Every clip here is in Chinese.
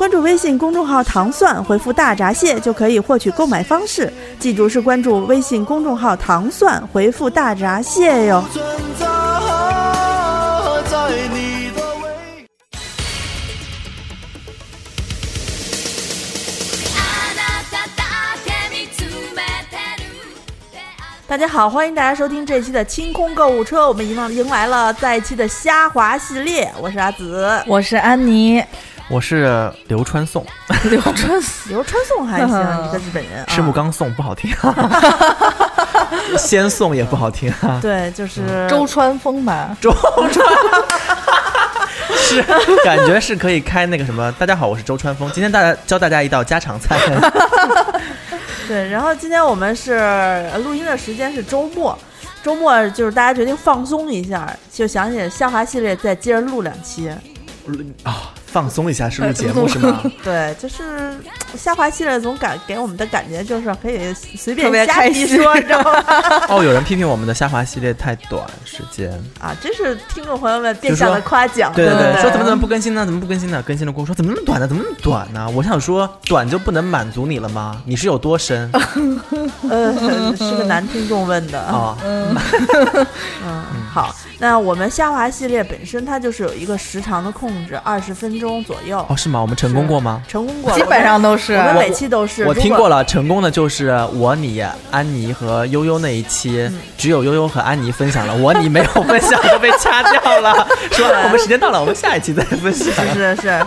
关注微信公众号“糖蒜”，回复“大闸蟹”就可以获取购买方式。记住是关注微信公众号“糖蒜”，回复“大闸蟹”哟。大家好，欢迎大家收听这期的清空购物车。我们迎来迎来了在一期的虾滑系列，我是阿紫，我是安妮，我是流川颂，流川流川颂还行，一个日本人。赤木啊、刚颂不好听，先颂也不好听啊。对，就是周川峰吧？周川是感觉是可以开那个什么。大家好，我是周川峰，今天大家教大家一道家常菜。对，然后今天我们是呃录音的时间是周末，周末就是大家决定放松一下，就想起下滑系列再接着录两期。啊、放松一下是录节目是吗？对，就是下滑系列总感给我们的感觉就是可以随便瞎开心逼说，你知道吗？哦，有人批评我们的下滑系列太短时间。啊，这是听众朋友们变相的夸奖，对对对不说怎么怎么不更新呢？怎么不更新呢？更新了跟我说怎么那么短呢？怎么那么短呢？我想说短就不能满足你了吗？你是有多深 呃，是个男听众问的啊？嗯，好，那我们虾滑系列本身它就是有一个时长的控制，二十分钟左右，哦，是吗？我们成功过吗？成功过，基本上都是我们每期都是。我听过了，成功的就是我、你、安妮和悠悠那一期，嗯只有悠悠和安妮分享了，我、你没有分享就被掐掉了。说我们时间到了，我们下一期再分享。是是是，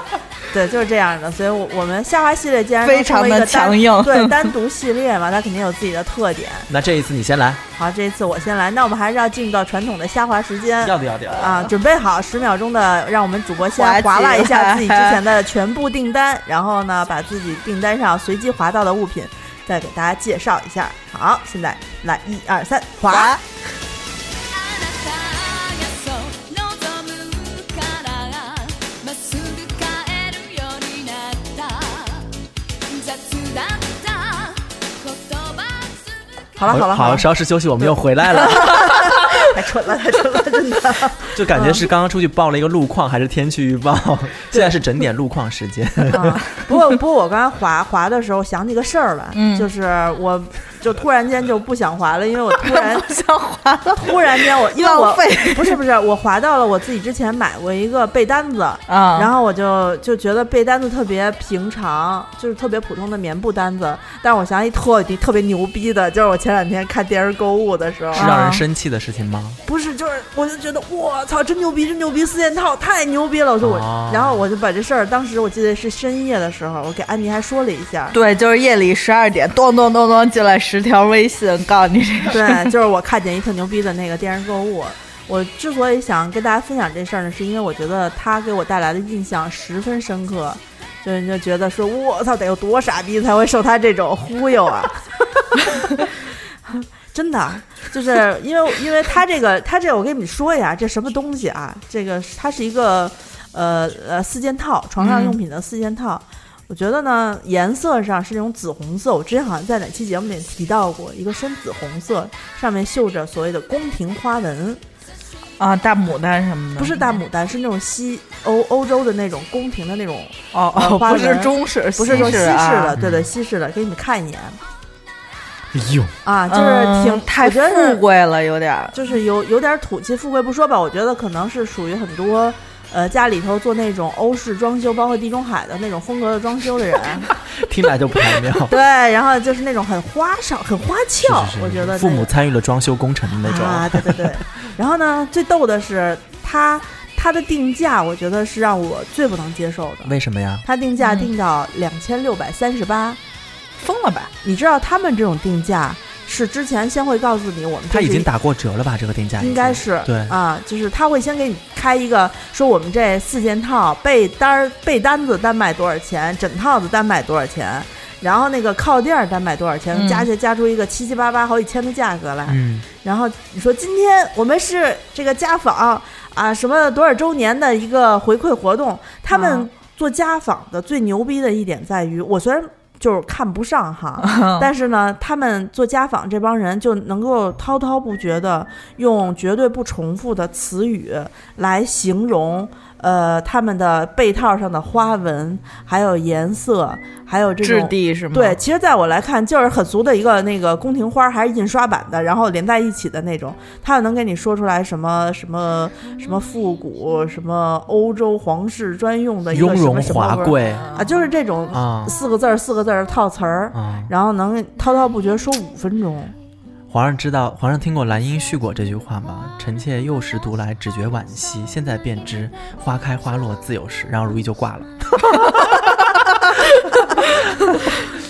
对，就是这样的。所以我，我们下滑系列既然非常的成为一个强硬对，单独系列嘛，它肯定有自己的特点。那这一次你先来，好，这一次我先来，那我们还是要进入到传统的虾滑时间。要的要的。啊，准备好十秒钟的，让我们主播先划拉一下自己之前的 全部订单，然后呢，把自己订单上随机划到的物品再给大家介绍一下。好，现在来一二三，划。好了好了好好，了，稍事休息，我们又回来了。太蠢了太蠢了，真的。就感觉是刚刚出去报了一个路况，还是天气预报？现在是整点路况时间。啊，不过不过我刚才滑滑的时候想起个事儿来，嗯就是我就突然间就不想滑了，因为我突然 不想滑了，突然间我因为我浪费不是不是我滑到了我自己之前买过一个被单子，啊然后我就就觉得被单子特别平常，就是特别普通的棉布单子，但是我想起特别特别牛逼的，就是我前两天看电视购物的时候，是让人生气的事情吗？不是，就是我就觉得我操，真牛逼，真牛逼，四件套太牛逼了！我说我，哦然后我就把这事儿，当时我记得是深夜的时候，我给安妮还说了一下。对，就是夜里十二点，咚咚咚咚进来十条微信，告诉你这个。对，就是我看见一特牛逼的那个电视购物。我之所以想跟大家分享这事儿呢，是因为我觉得它给我带来的印象十分深刻，就是就觉得说，我操，得有多傻逼才会受他这种忽悠啊！真的，就是因为因为他这个他这个，我跟你们说一下，这什么东西啊？这个它是一个呃呃四件套，床上用品的四件套。我觉得呢，颜色上是那种紫红色。我之前好像在哪期节目里提到过，一个深紫红色，上面绣着所谓的宫廷花纹，啊，大牡丹什么的，不是大牡丹，是那种西欧欧洲的那种宫廷的那种，哦哦，不是中式，不是说西式啊。的，对对，西式的，给你们看一眼。哎呦，啊，就是挺、嗯太富贵了，有点儿。就是有有点土气富贵不说吧，我觉得可能是属于很多呃家里头做那种欧式装修，包括地中海的那种风格的装修的人，听来就不太妙。对，然后就是那种很花哨、很花俏，是是是我觉得父母参与了装修工程的那种。啊，对对对。然后呢，最逗的是他它的定价，我觉得是让我最不能接受的。为什么呀？它定价嗯定到两千六百三十八，疯了吧？你知道他们这种定价是之前先会告诉你，我们他已经打过折了吧？这个定价应该是对啊，就是他会先给你开一个，说我们这四件套被单儿被单子单卖多少钱，枕套子单卖多少钱，然后那个靠垫儿单卖多少钱，嗯加起来加出一个七七八八好几千的价格来。嗯，然后你说今天我们是这个家访啊，什么多少周年的一个回馈活动，他们啊做家访的最牛逼的一点在于，我虽然就是看不上哈，但是呢，他们做家访这帮人就能够滔滔不绝的用绝对不重复的词语来形容。呃，他们的被套上的花纹，还有颜色，还有这质种地是吗？对，，其实在我来看，就是很俗的一个那个宫廷花，还是印刷版的，然后连在一起的那种，它能给你说出来什么什么什么复古，什么欧洲皇室专用的一个什雍容么什么味儿华贵啊，就是这种啊四个字儿四个字儿的套词儿，啊！然后能滔滔不绝说五分钟。皇上知道，皇上听过兰因絮果这句话吗？臣妾幼时读来，只觉惋惜，现在便知花开花落自有时。然后如意就挂了。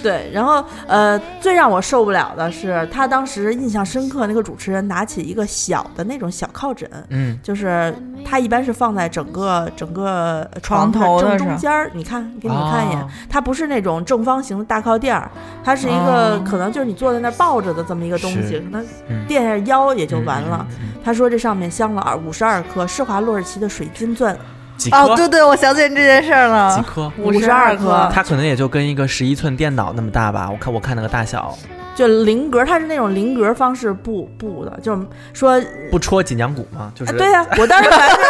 对，然后呃，最让我受不了的是，他当时印象深刻，那个主持人拿起一个小的那种小靠枕，嗯，就是他一般是放在整个整个床头正中间儿。你看，给你们看一眼，哦它不是那种正方形的大靠垫儿，它是一个、哦可能就是你坐在那儿抱着的这么一个东西，是可能嗯垫下腰也就完了。嗯。嗯嗯嗯他说这上面镶了二五十二颗施华洛世奇的水晶钻，几颗？哦，对对，我想起来这件事儿几了。颗？五十二颗，它可能也就跟一个十一寸电脑那么大吧。我看我看那个大小，就菱格，它是那种菱格方式布布的，就是说不戳脊梁骨吗？就是、啊，对呀、我当时反正就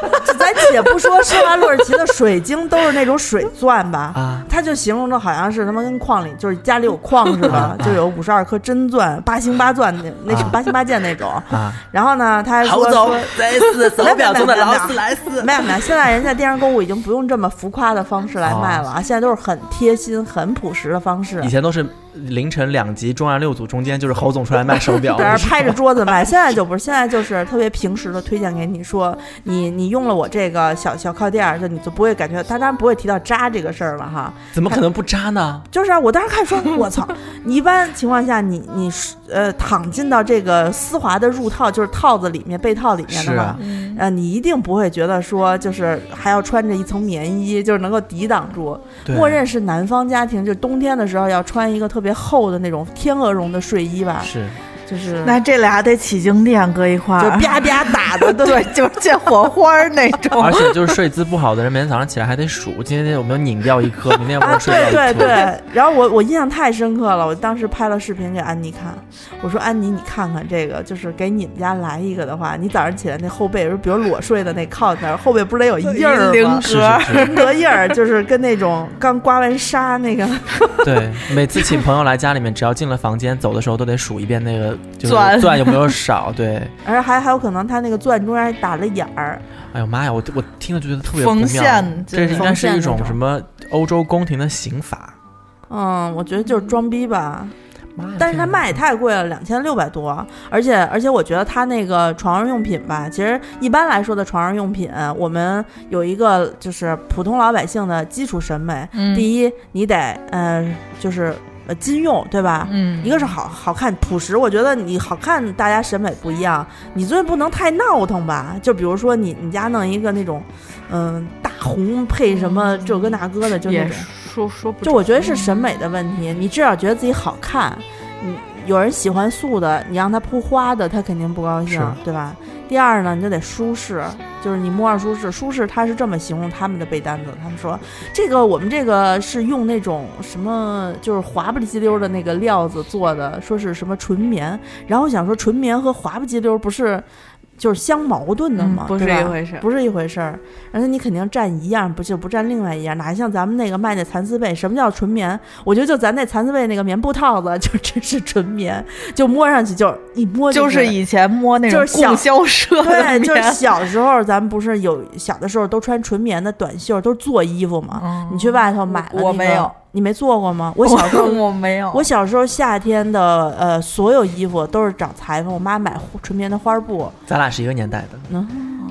咱且不说施华洛世奇的水晶都是那种水钻吧，啊，他就形容的好像是他妈跟矿里就是家里有矿似的啊，就有五十二颗真钻，八星八钻那那种啊八星八箭那种。啊，然后呢，他还说走说说，再次手 表中的劳斯莱斯。没有没有，现在人家电视购物已经不用这么浮夸的方式来卖了啊，现在都是很贴心、很朴实的方式以。前都是凌晨两集中案六组中间就是侯总出来卖手表，在那拍着桌子卖，现在就不是，现在就是特别平时的推荐给你说，你你用了我这个小小靠垫儿，就你就不会感觉，他当然不会提到扎这个事儿了哈，怎么可能不扎呢？就是啊，我当时看说，我操！你一般情况下，你你呃躺进到这个丝滑的入套，就是套子里面、被套里面的话，是啊，嗯呃，你一定不会觉得说，就是还要穿着一层棉衣，就是能够抵挡住。默认是南方家庭，就冬天的时候要穿一个特别厚的那种天鹅绒的睡衣吧，是就是那这俩得起静电搁一块儿，就啪啪打的，对对，就是见火花儿那种。而且就是睡姿不好的人，每天早上起来还得数，今天有没有拧掉一颗，明天有没啊，有睡掉对一颗。对对，然后我我印象太深刻了，我当时拍了视频给安妮看，我说安妮你看看这个，就是给你们家来一个的话，你早上起来那后背，比如裸睡的那靠那儿，后背不是得有印儿菱吗？是格是是，菱格印儿就是跟那种刚刮完痧那个，对，每次请朋友来家里面，只要进了房间，走的时候都得数一遍那个就是钻钻有没有少。对，而且还还有可能他那个钻中间还打了眼儿，哎呦妈呀，我我听了就觉得特别不缝妙。线这应该是一种种什么欧洲宫廷的刑法。嗯，我觉得就是装逼吧。妈！但是它卖也太贵了，两千六百多，而且而且我觉得它那个床上用品吧，其实一般来说的床上用品，我们有一个就是普通老百姓的基础审美，嗯第一你得呃就是呃金用，对吧？嗯，一个是好好看朴实，我觉得你好看，大家审美不一样，你最不能太闹腾吧？就比如说你你家弄一个那种，嗯、大红配什么这个那个的，就那也种。说说不就我觉得是审美的问题，你至少觉得自己好看。你有人喜欢素的，你让他铺花的，他肯定不高兴，对吧？第二呢，你就得舒适，就是你摸着舒适。舒适，他是这么形容他们的被单子，他们说这个我们这个是用那种什么，就是滑不唧溜的那个料子做的，说是什么纯棉。然后想说，纯棉和滑不唧溜不是就是相矛盾的嘛？嗯不是一回事不是一回事儿。而且你肯定占一样，不就不占另外一样？哪像咱们那个卖那蚕丝被？什么叫纯棉？我觉得就咱那蚕丝被那个棉布套子，就真是纯棉，就摸上去就一摸就是以前摸那种就是小供销社的对，就是小时候咱们不是有小的时候都穿纯棉的短袖，都是做衣服嘛。嗯你去外头买了、那个，我没有，你没做过吗？我小时候我没有，我小时候夏天的呃所有衣服都是找裁缝，我妈买纯棉的花布，咱俩是一个年代的，嗯，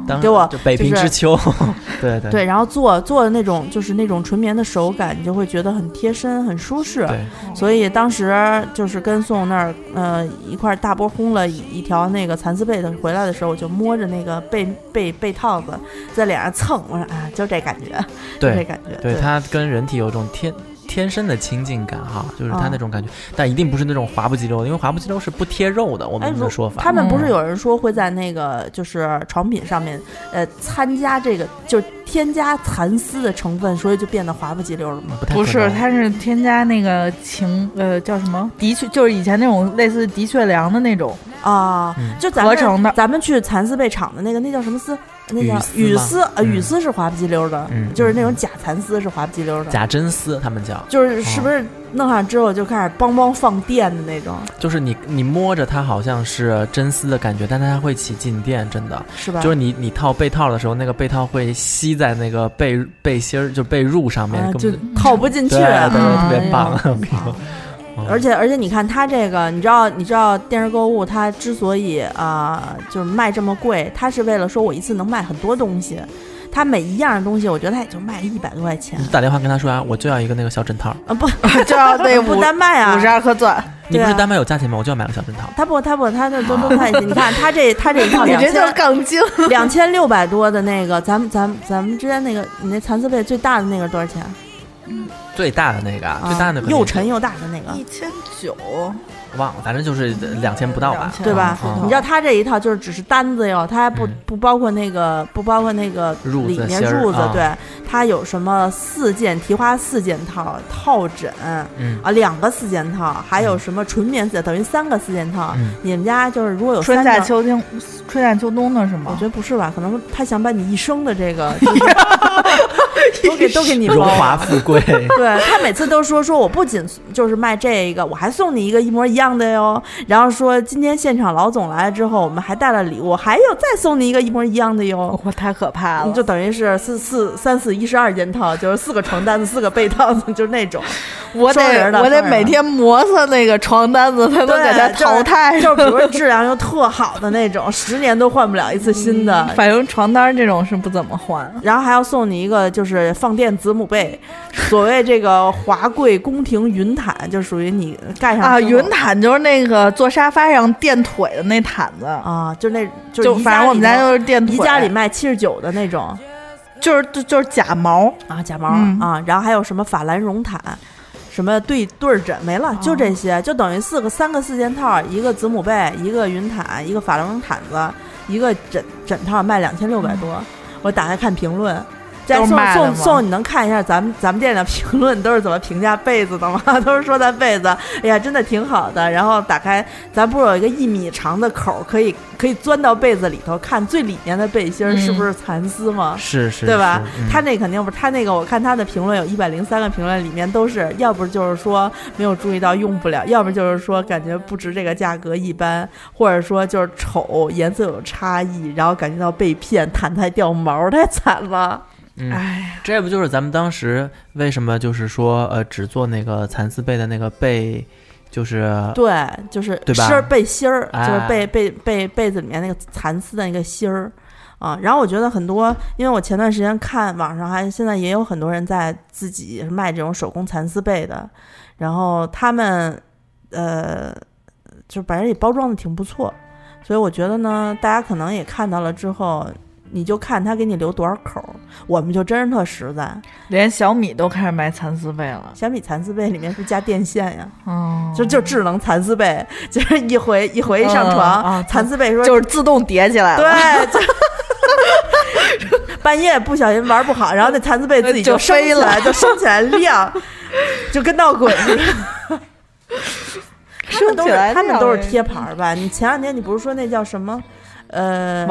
当给我就北平就是之秋，对对。对，然后做做的那种就是那种纯棉的手感，你就会觉得很贴身、很舒适。对，所以当时就是跟宋那儿呃一块儿大波轰了一一条那个蚕丝被的回来的时候，我就摸着那个被被被套子在脸上蹭，我说啊，就这感觉，就这感觉，对，它跟人体有种天天生的亲近感哈，就是它嗯那种感觉，但一定不是那种滑不及溜的，因为滑不及溜是不贴肉的，我们的说法。他们不是嗯有人说会在那个就是床品上面，呃，参加这个就是添加蚕丝的成分，所以就变得滑不及溜了吗？不太不是，它是添加那个情呃叫什么？的确就是以前那种类似的确良的那种啊，嗯就咱们合成的。咱们去蚕丝被厂的那个，那叫什么丝？那叫羽丝呃，嗯羽丝是滑不叽溜的，嗯就是那种假蚕丝是滑不叽溜的，假真丝，他们叫，就是是不是弄上之后就开始梆梆放电的那种，就是你你摸着它好像是真丝的感觉，但它会起静电，真的。是吧？就是你你套被套的时候，那个被套会吸在那个被背心儿就被褥上面，啊，就根本套不进去，对特别棒。而且而且你看它这个，你知道你知道电视购物它之所以啊、就是卖这么贵，它是为了说我一次能卖很多东西，他每一样东西我觉得他也就卖个一百多块钱你打电话跟他说啊，我就要一个那个小枕套。啊，不就要那 不五单卖啊五十。二颗钻，你不是单卖有价钱吗？我就要买个小枕套。他不，他不，他那都都在一起。你看，他这他这一套两你这就是千杠精。两千六百多的那个，咱们咱们咱们之间那个，你那蚕丝被最大的那个多少钱？最大的那个，啊，最大的那个又沉又大的那个，一千九，忘了，反正就是两千不到吧。对吧？嗯你知道他这一套就是只是单子哟，他还不、嗯不包括那个不包括那个里面褥子对，他有什么四件提花四件套套枕嗯啊，两个四件套，还有什么纯棉四，等于三个四件套。嗯，你们家就是如果有春，夏秋冬，春夏秋冬的是吗我觉？得不是吧？可能他想把你一生的这个就 是 都给都给你荣。华富贵。对他每次都说说我不仅就是卖这个，我还送你一个一模一样的哟。然后说今天现场老总来了之后，我们还带了礼物，还有再送你一个一模一样的哟。我太可怕了，就等于是四四三四一十二件套，就是四个床单子，四个被套子，就是那种。我得我得每天磨蹭那个床单子，才能给它对淘汰。就是比如说质量又特好的那种，十年都换不了一次新的。反正床单这种是不怎么换。然后还要送你一个就是放电子母被，所谓这个华贵宫廷云毯，就属于你盖上啊，云毯就是那个坐沙发上垫腿的那毯子，啊，就那就就反正我们家就是垫腿。宜家里卖七十九的那种就是就就是假毛，啊，假毛、嗯啊，然后还有什么法兰绒毯。什么对对枕没了，就这些，就等于四个三个四件套，一个子母被，一个云毯，一个法兰绒毯子，一个枕枕套卖两千六百多。我打开看评论，再送送送，你能看一下咱们咱们店的评论都是怎么评价被子的吗？都是说咱被子，哎呀，真的挺好的。然后打开，咱不是有一个一米长的口儿，可以可以钻到被子里头看最里面的背心儿是不是蚕丝吗？是是，对吧？嗯他那肯定不是，他那个我看他的评论有一百零三个评论，里面都是要不就是说没有注意到用不了，要不就是说感觉不值这个价格一般，或者说就是丑，颜色有差异，然后感觉到被骗，毯子还掉毛，太惨了。嗯。哎，这不就是咱们当时为什么就是说呃只做那个蚕丝被的那个被，就是对，就是对吧芯儿背芯儿，哎就是被被被被子里面那个蚕丝的那个芯儿。啊，然后我觉得很多，因为我前段时间看网上还现在也有很多人在自己卖这种手工蚕丝被的，然后他们呃，就反正也包装的挺不错，所以我觉得呢，大家可能也看到了之后，你就看他给你留多少口儿，我们就真是特实在。连小米都开始卖蚕丝被了。小米蚕丝被里面是加电线呀？哦，就就智能蚕丝被，就是一回一回一上床，嗯啊蚕丝被说就是自动叠起来了。对，就半夜不小心玩不好，然后那蚕丝被自己就飞了，就升起来亮，就跟闹鬼似的。他们都是他们都是贴牌儿吧？你前两天你不是说那叫什么？呃，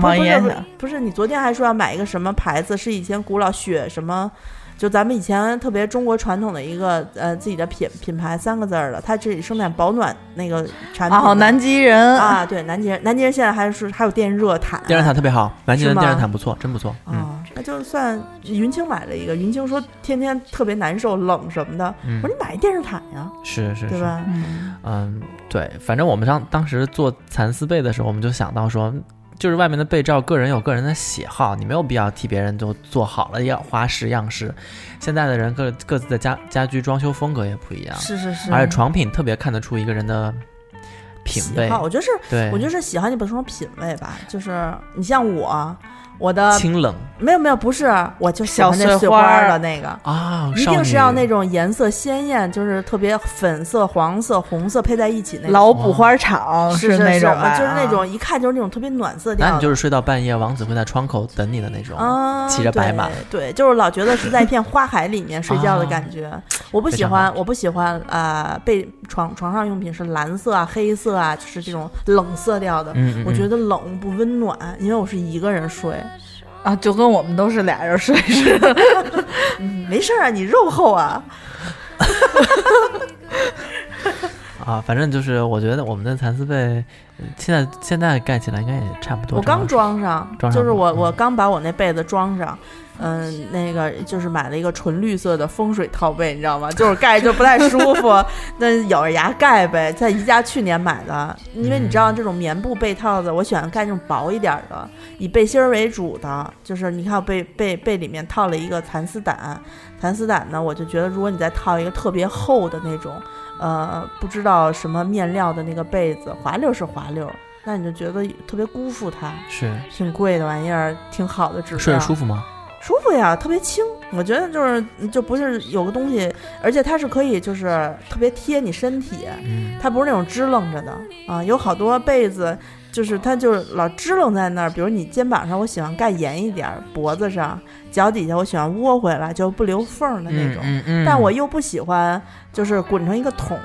网易优选，不是你昨天还说要买一个什么牌子？是以前古老雪什么？就咱们以前特别中国传统的一个呃自己的品品牌三个字儿的，它这里生产保暖那个产品的。哦，南极人，啊，对，南极人，南极人现在还是还有电热毯，电热毯特别好，南极人电热毯不错，真不错。嗯，啊，那就算云清买了一个，云清说天天特别难受、冷什么的，嗯我说你买一电热毯呀，是是是，对吧？嗯，嗯，对，反正我们当当时做蚕丝被的时候，我们就想到说，就是外面的被罩，个人有个人的喜好，你没有必要替别人都做好了要花式样式。现在的人各各自的家家居装修风格也不一样，是是是，而且床品特别看得出一个人的品味我觉得是，对，我觉得是喜欢，你不能说品味吧，就是你像我。我的清冷没有没有，不是，我就喜欢那花儿的那个。啊，一定是要那种颜色鲜艳，就是特别粉色、黄色、红色配在一起那种。老补花场是是是那种吧，就是那种一看就是那种特别暖色调的。那你就是睡到半夜，王子会在窗口等你的那种。啊，骑着白马对，对，就是老觉得是在一片花海里面睡觉的感觉。我不喜欢我不喜欢呃，被床床上用品是蓝色啊、黑色啊，就是这种冷色调的。嗯嗯，我觉得得冷不温暖，因为我是一个人睡。啊，就跟我们都是俩人睡似的。嗯，没事啊，你肉厚啊。啊，反正就是我觉得我们的蚕丝被呃现在现在盖起来应该也差不多。我刚装上，装上就是我嗯我刚把我那被子装上，嗯，那个就是买了一个纯绿色的风水套被，你知道吗？就是盖着就不太舒服，那咬着牙盖呗。在宜家去年买的，因为你知道这种棉布被套子，我喜欢盖那种薄一点儿的，以背心儿为主的。就是你看我被被被里面套了一个蚕丝胆，蚕丝胆呢，我就觉得如果你再套一个特别厚的那种，呃，不知道什么面料的那个被子，滑溜是滑溜，那你就觉得特别辜负它。是挺贵的玩意儿，挺好的质量，睡着舒服吗？舒服呀，特别轻。我觉得就是就不是有个东西，而且它是可以就是特别贴你身体，嗯，它不是那种支棱着的啊。有好多被子就是它就是老支棱在那儿，比如你肩膀上我喜欢盖严一点儿，脖子上、脚底下我喜欢窝回来就不留缝儿的那种。嗯嗯，但我又不喜欢，就是滚成一个桶，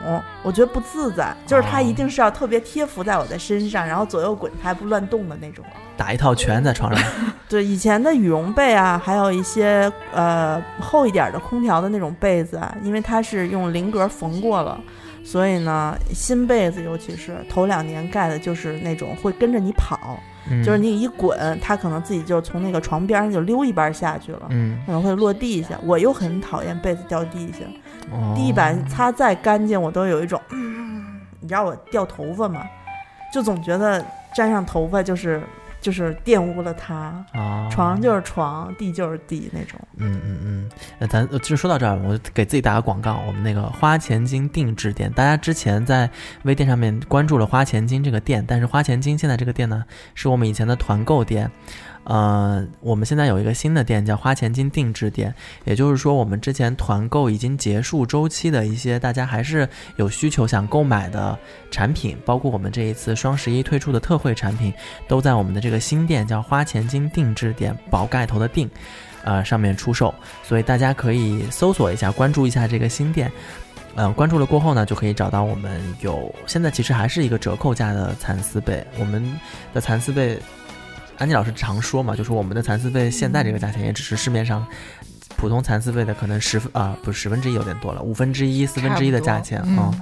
我觉得不自在。就是它一定是要特别贴服在我的身上，然后左右滚，它还不乱动的那种。打一套拳在床上，对以前的羽绒被啊，还有一些呃厚一点的空调的那种被子啊，因为它是用菱格缝过了，所以呢，新被子尤其是头两年盖的就是那种会跟着你跑，嗯就是你一滚，它可能自己就从那个床边上就溜一半下去了。嗯，可能会落地下，我又很讨厌被子掉地下，哦地板擦再干净，我都有一种，嗯，你知道我掉头发吗？就总觉得沾上头发就是就是玷污了他。啊，床就是床，地就是地那种。嗯嗯嗯，那咱呃就说到这儿，我给自己打个广告，我们那个花钱金定制店，大家之前在微店上面关注了花钱金这个店，但是花钱金现在这个店呢，是我们以前的团购店。呃，我们现在有一个新的店叫花钱金定制店，也就是说，我们之前团购已经结束周期的一些大家还是有需求想购买的产品，包括我们这一次双十一推出的特惠产品，都在我们的这个新店叫花钱金定制店，宝盖头的定。呃，上面出售，所以大家可以搜索一下，关注一下这个新店。嗯、关注了过后呢，就可以找到我们有现在其实还是一个折扣价的蚕丝被，我们的蚕丝被，安妮老师常说嘛，就是我们的蚕丝被现在这个价钱也只是市面上普通蚕丝被的可能十分啊、不是十分之一有点多了，五分之一、四分之一的价钱嗯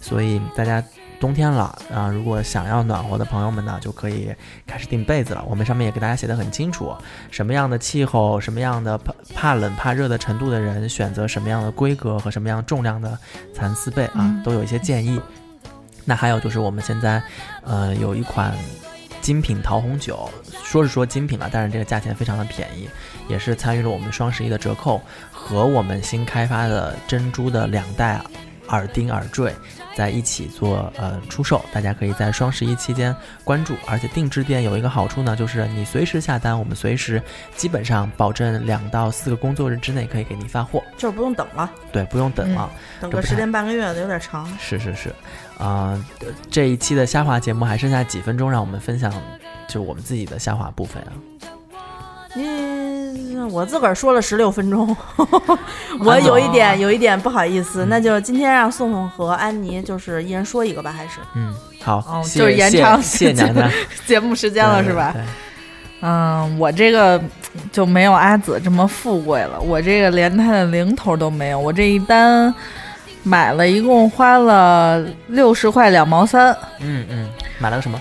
所以大家冬天了啊、如果想要暖和的朋友们呢，就可以开始订被子了。我们上面也给大家写的很清楚，什么样的气候、什么样的怕怕冷怕热的程度的人，选择什么样的规格和什么样重量的蚕丝被啊嗯，都有一些建议。那还有就是我们现在，呃，有一款精品桃红酒，说是说精品了，但是这个价钱非常的便宜，也是参与了我们双十一的折扣，和我们新开发的珍珠的两代耳钉耳坠在一起做呃出售，大家可以在双十一期间关注。而且定制店有一个好处呢，就是你随时下单，我们随时基本上保证两到四个工作日之内可以给你发货，就是不用等了，对，不用等了。等个十天半个月的有点长。是是是，啊、这一期的虾滑节目还剩下几分钟，让我们分享就我们自己的虾滑部分啊。嗯，我自个儿说了十六分钟，我有一点有一点不好意思，嗯那就今天让宋宋和安妮就是一人说一个吧，还是嗯，好，哦谢就是延长谢娘娘 节目时间了是吧？对？嗯，我这个就没有阿紫这么富贵了，我这个连他的零头都没有，我这一单买了一共花了六十块两毛三。嗯嗯，买了个什么？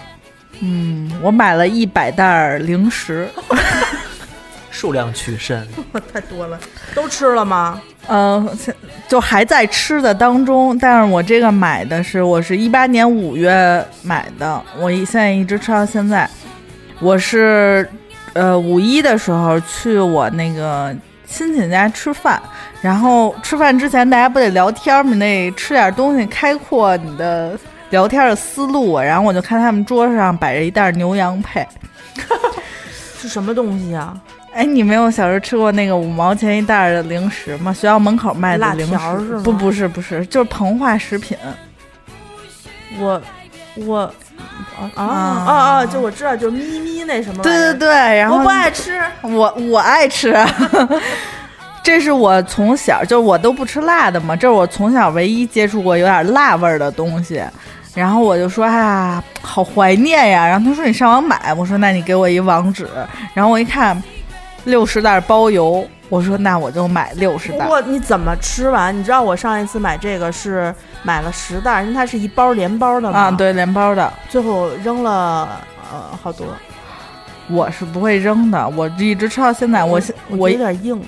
嗯，我买了一百袋儿零食，数量取胜。太多了，都吃了吗？嗯、现就还在吃的当中。但是我这个买的是，我是一八年五月买的，我一现在一直吃到现在。我是呃五一的时候去我那个亲戚家吃饭，然后吃饭之前大家不得聊天吗？你得吃点东西，开阔你的聊天的思路啊。然后我就看他们桌上摆着一袋牛羊配。是什么东西啊？哎，你没有小时候吃过那个五毛钱一袋儿的零食吗？学校门口卖的辣零食条是吗不，不是，不是，就是膨化食品。我我啊啊啊啊啊！就我知道，就咪咪那什么。对对对，然后我不爱吃。我我爱吃，这是我从小就我都不吃辣的嘛，这是我从小唯一接触过有点辣味儿的东西。然后我就说，哎呀，好怀念呀。然后他说你上网买，我说那你给我一网址。然后我一看，六十袋包邮，我说那我就买六十袋。不过你怎么吃完？你知道我上一次买这个是买了十袋，因为它是一包连包的嘛。啊，。对，连包的，最后扔了呃好多，我是不会扔的，我一直吃到现在。我我有点硬。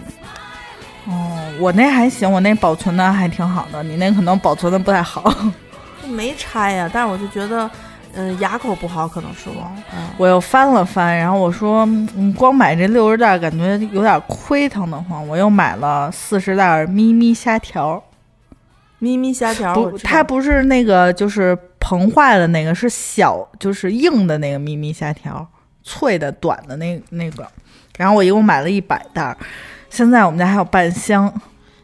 哦，我那还行，我那保存的还挺好的，你那可能保存的不太好。没拆呀，但是我就觉得，嗯、牙口不好，可能是我。嗯，我又翻了翻，然后我说，嗯，光买这六十袋感觉有点亏疼的慌，我又买了四十袋咪咪虾条。咪咪虾条，我不，它不是那个就是膨坏的那个，是小就是硬的那个咪咪虾条，脆的短的那那个。然后我一共买了一百袋儿，现在我们家还有半箱。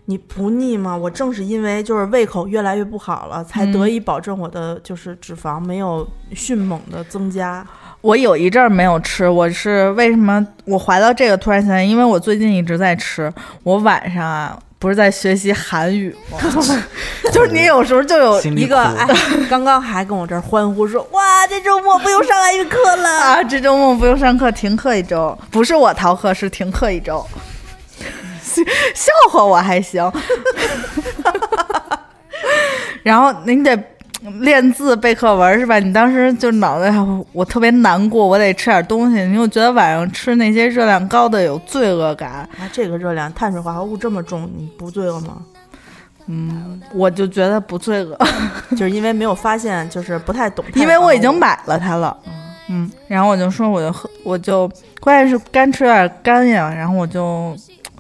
你不腻吗？我正是因为就是胃口越来越不好了，才嗯得以保证我的就是脂肪没有迅猛的增加。我有一阵儿没有吃，我是为什么我怀到这个突然想起，因为我最近一直在吃。我晚上啊，不是在学习韩语吗？就是你有时候就有一个苦哎，刚刚还跟我这儿欢呼说：“哇，这周末不用上韩语课了。啊，这周末不用上课，停课一周，不是我逃课，是停课一周。笑话我还行，然后您得练字背课文是吧？你当时就脑袋我特别难过，我得吃点东西，你又觉得晚上吃那些热量高的有罪恶感，啊，这个热量、碳水化合物这么重，你不罪恶吗？嗯，我就觉得不罪恶，就是因为没有发现，就是不太懂因。为我已经买了它了。嗯，然后我就说，我就喝，我就关键是干吃有点干呀，然后我就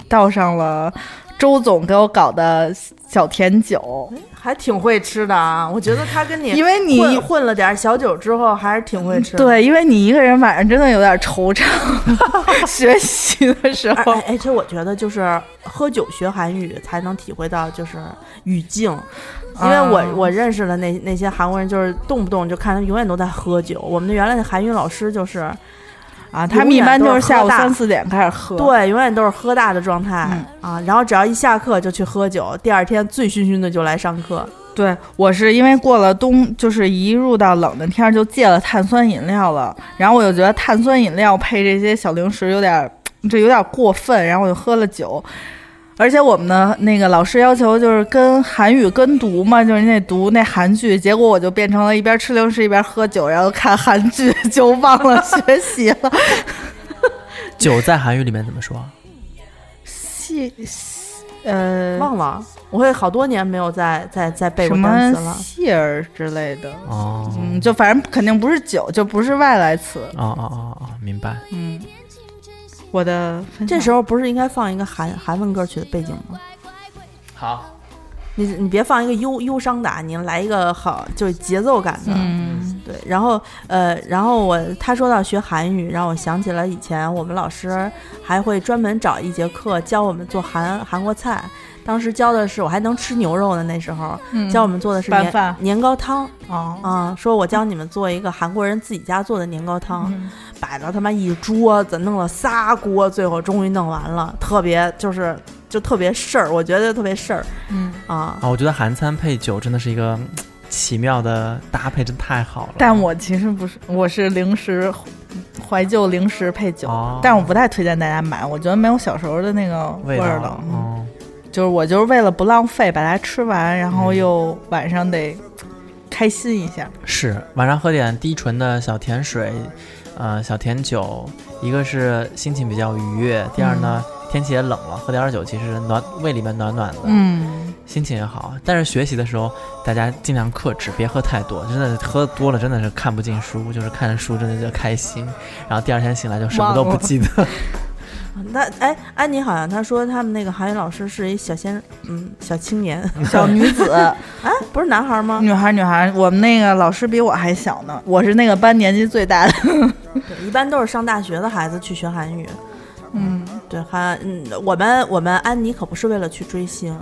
倒上了周总给我搞的小甜酒，还挺会吃的啊。我觉得他跟你因为你混混了点小酒之后，还是挺会吃的。对，因为你一个人晚上真的有点惆怅，学习的时候哎哎，而且我觉得就是喝酒学韩语才能体会到就是语境，因为我、啊我认识的那那些韩国人，就是动不动就看他们永远都在喝酒。我们的原来的韩语老师就是啊，他们一般就是下午三四点开始喝，，对，永远都是喝大的状态、嗯啊，然后只要一下课就去喝酒，第二天醉醺醺的就来上课。对我是因为过了冬，就是一入到冷的天儿就戒了碳酸饮料了，然后我就觉得碳酸饮料配这些小零食有点儿，这有点过分，然后我就喝了酒。而且我们的那个老师要求就是跟韩语跟读嘛，就是你得读那韩剧，结果我就变成了一边吃零食一边喝酒，然后看韩剧，就忘了学习了。酒在韩语里面怎么说？谢，呃，忘了，我会好多年没有再再再背过什么单词了。谢儿之类的，哦，嗯，就反正肯定不是酒，就不是外来词，哦哦哦哦，明白。嗯。我的分享。这时候不是应该放一个韩韩文歌曲的背景吗？好，你你别放一个忧忧伤的，你来一个好就是节奏感的。嗯。对，然后呃，然后我他说到学韩语，让我想起了以前我们老师还会专门找一节课教我们做韩韩国菜。当时教的是我还能吃牛肉呢，那时候嗯。教我们做的是年年糕汤。哦，啊、说我教你们做一个韩国人自己家做的年糕汤，嗯摆了他妈一桌子，弄了仨锅，最后终于弄完了，特别就是就特别事儿，我觉得特别事儿嗯，啊。啊，我觉得韩餐配酒真的是一个嗯奇妙的搭配，真太好了。但我其实不是，我是零食怀旧零食配酒，哦但我不太推荐大家买，我觉得没有小时候的那个味儿了。嗯哦，就是我就是为了不浪费，把它吃完，然后又晚上得开心一下。是晚上喝点低醇的小甜水，呃，小甜酒，一个是心情比较愉悦，第二呢，天气也冷了，喝点儿酒其实暖胃里面暖暖的，嗯，心情也好。但是学习的时候，大家尽量克制，别喝太多，真的喝多了真的是看不进书，就是看着书真的就开心，然后第二天醒来就什么都不记得。那哎，安妮好像她说他们那个韩语老师是一小鲜嗯小青年，小女子，哎，不是男孩吗？女孩女孩，我们那个老师比我还小呢，我是那个班年纪最大的。对一般都是上大学的孩子去学韩语。嗯，对，韩嗯，我们我们安妮可不是为了去追星，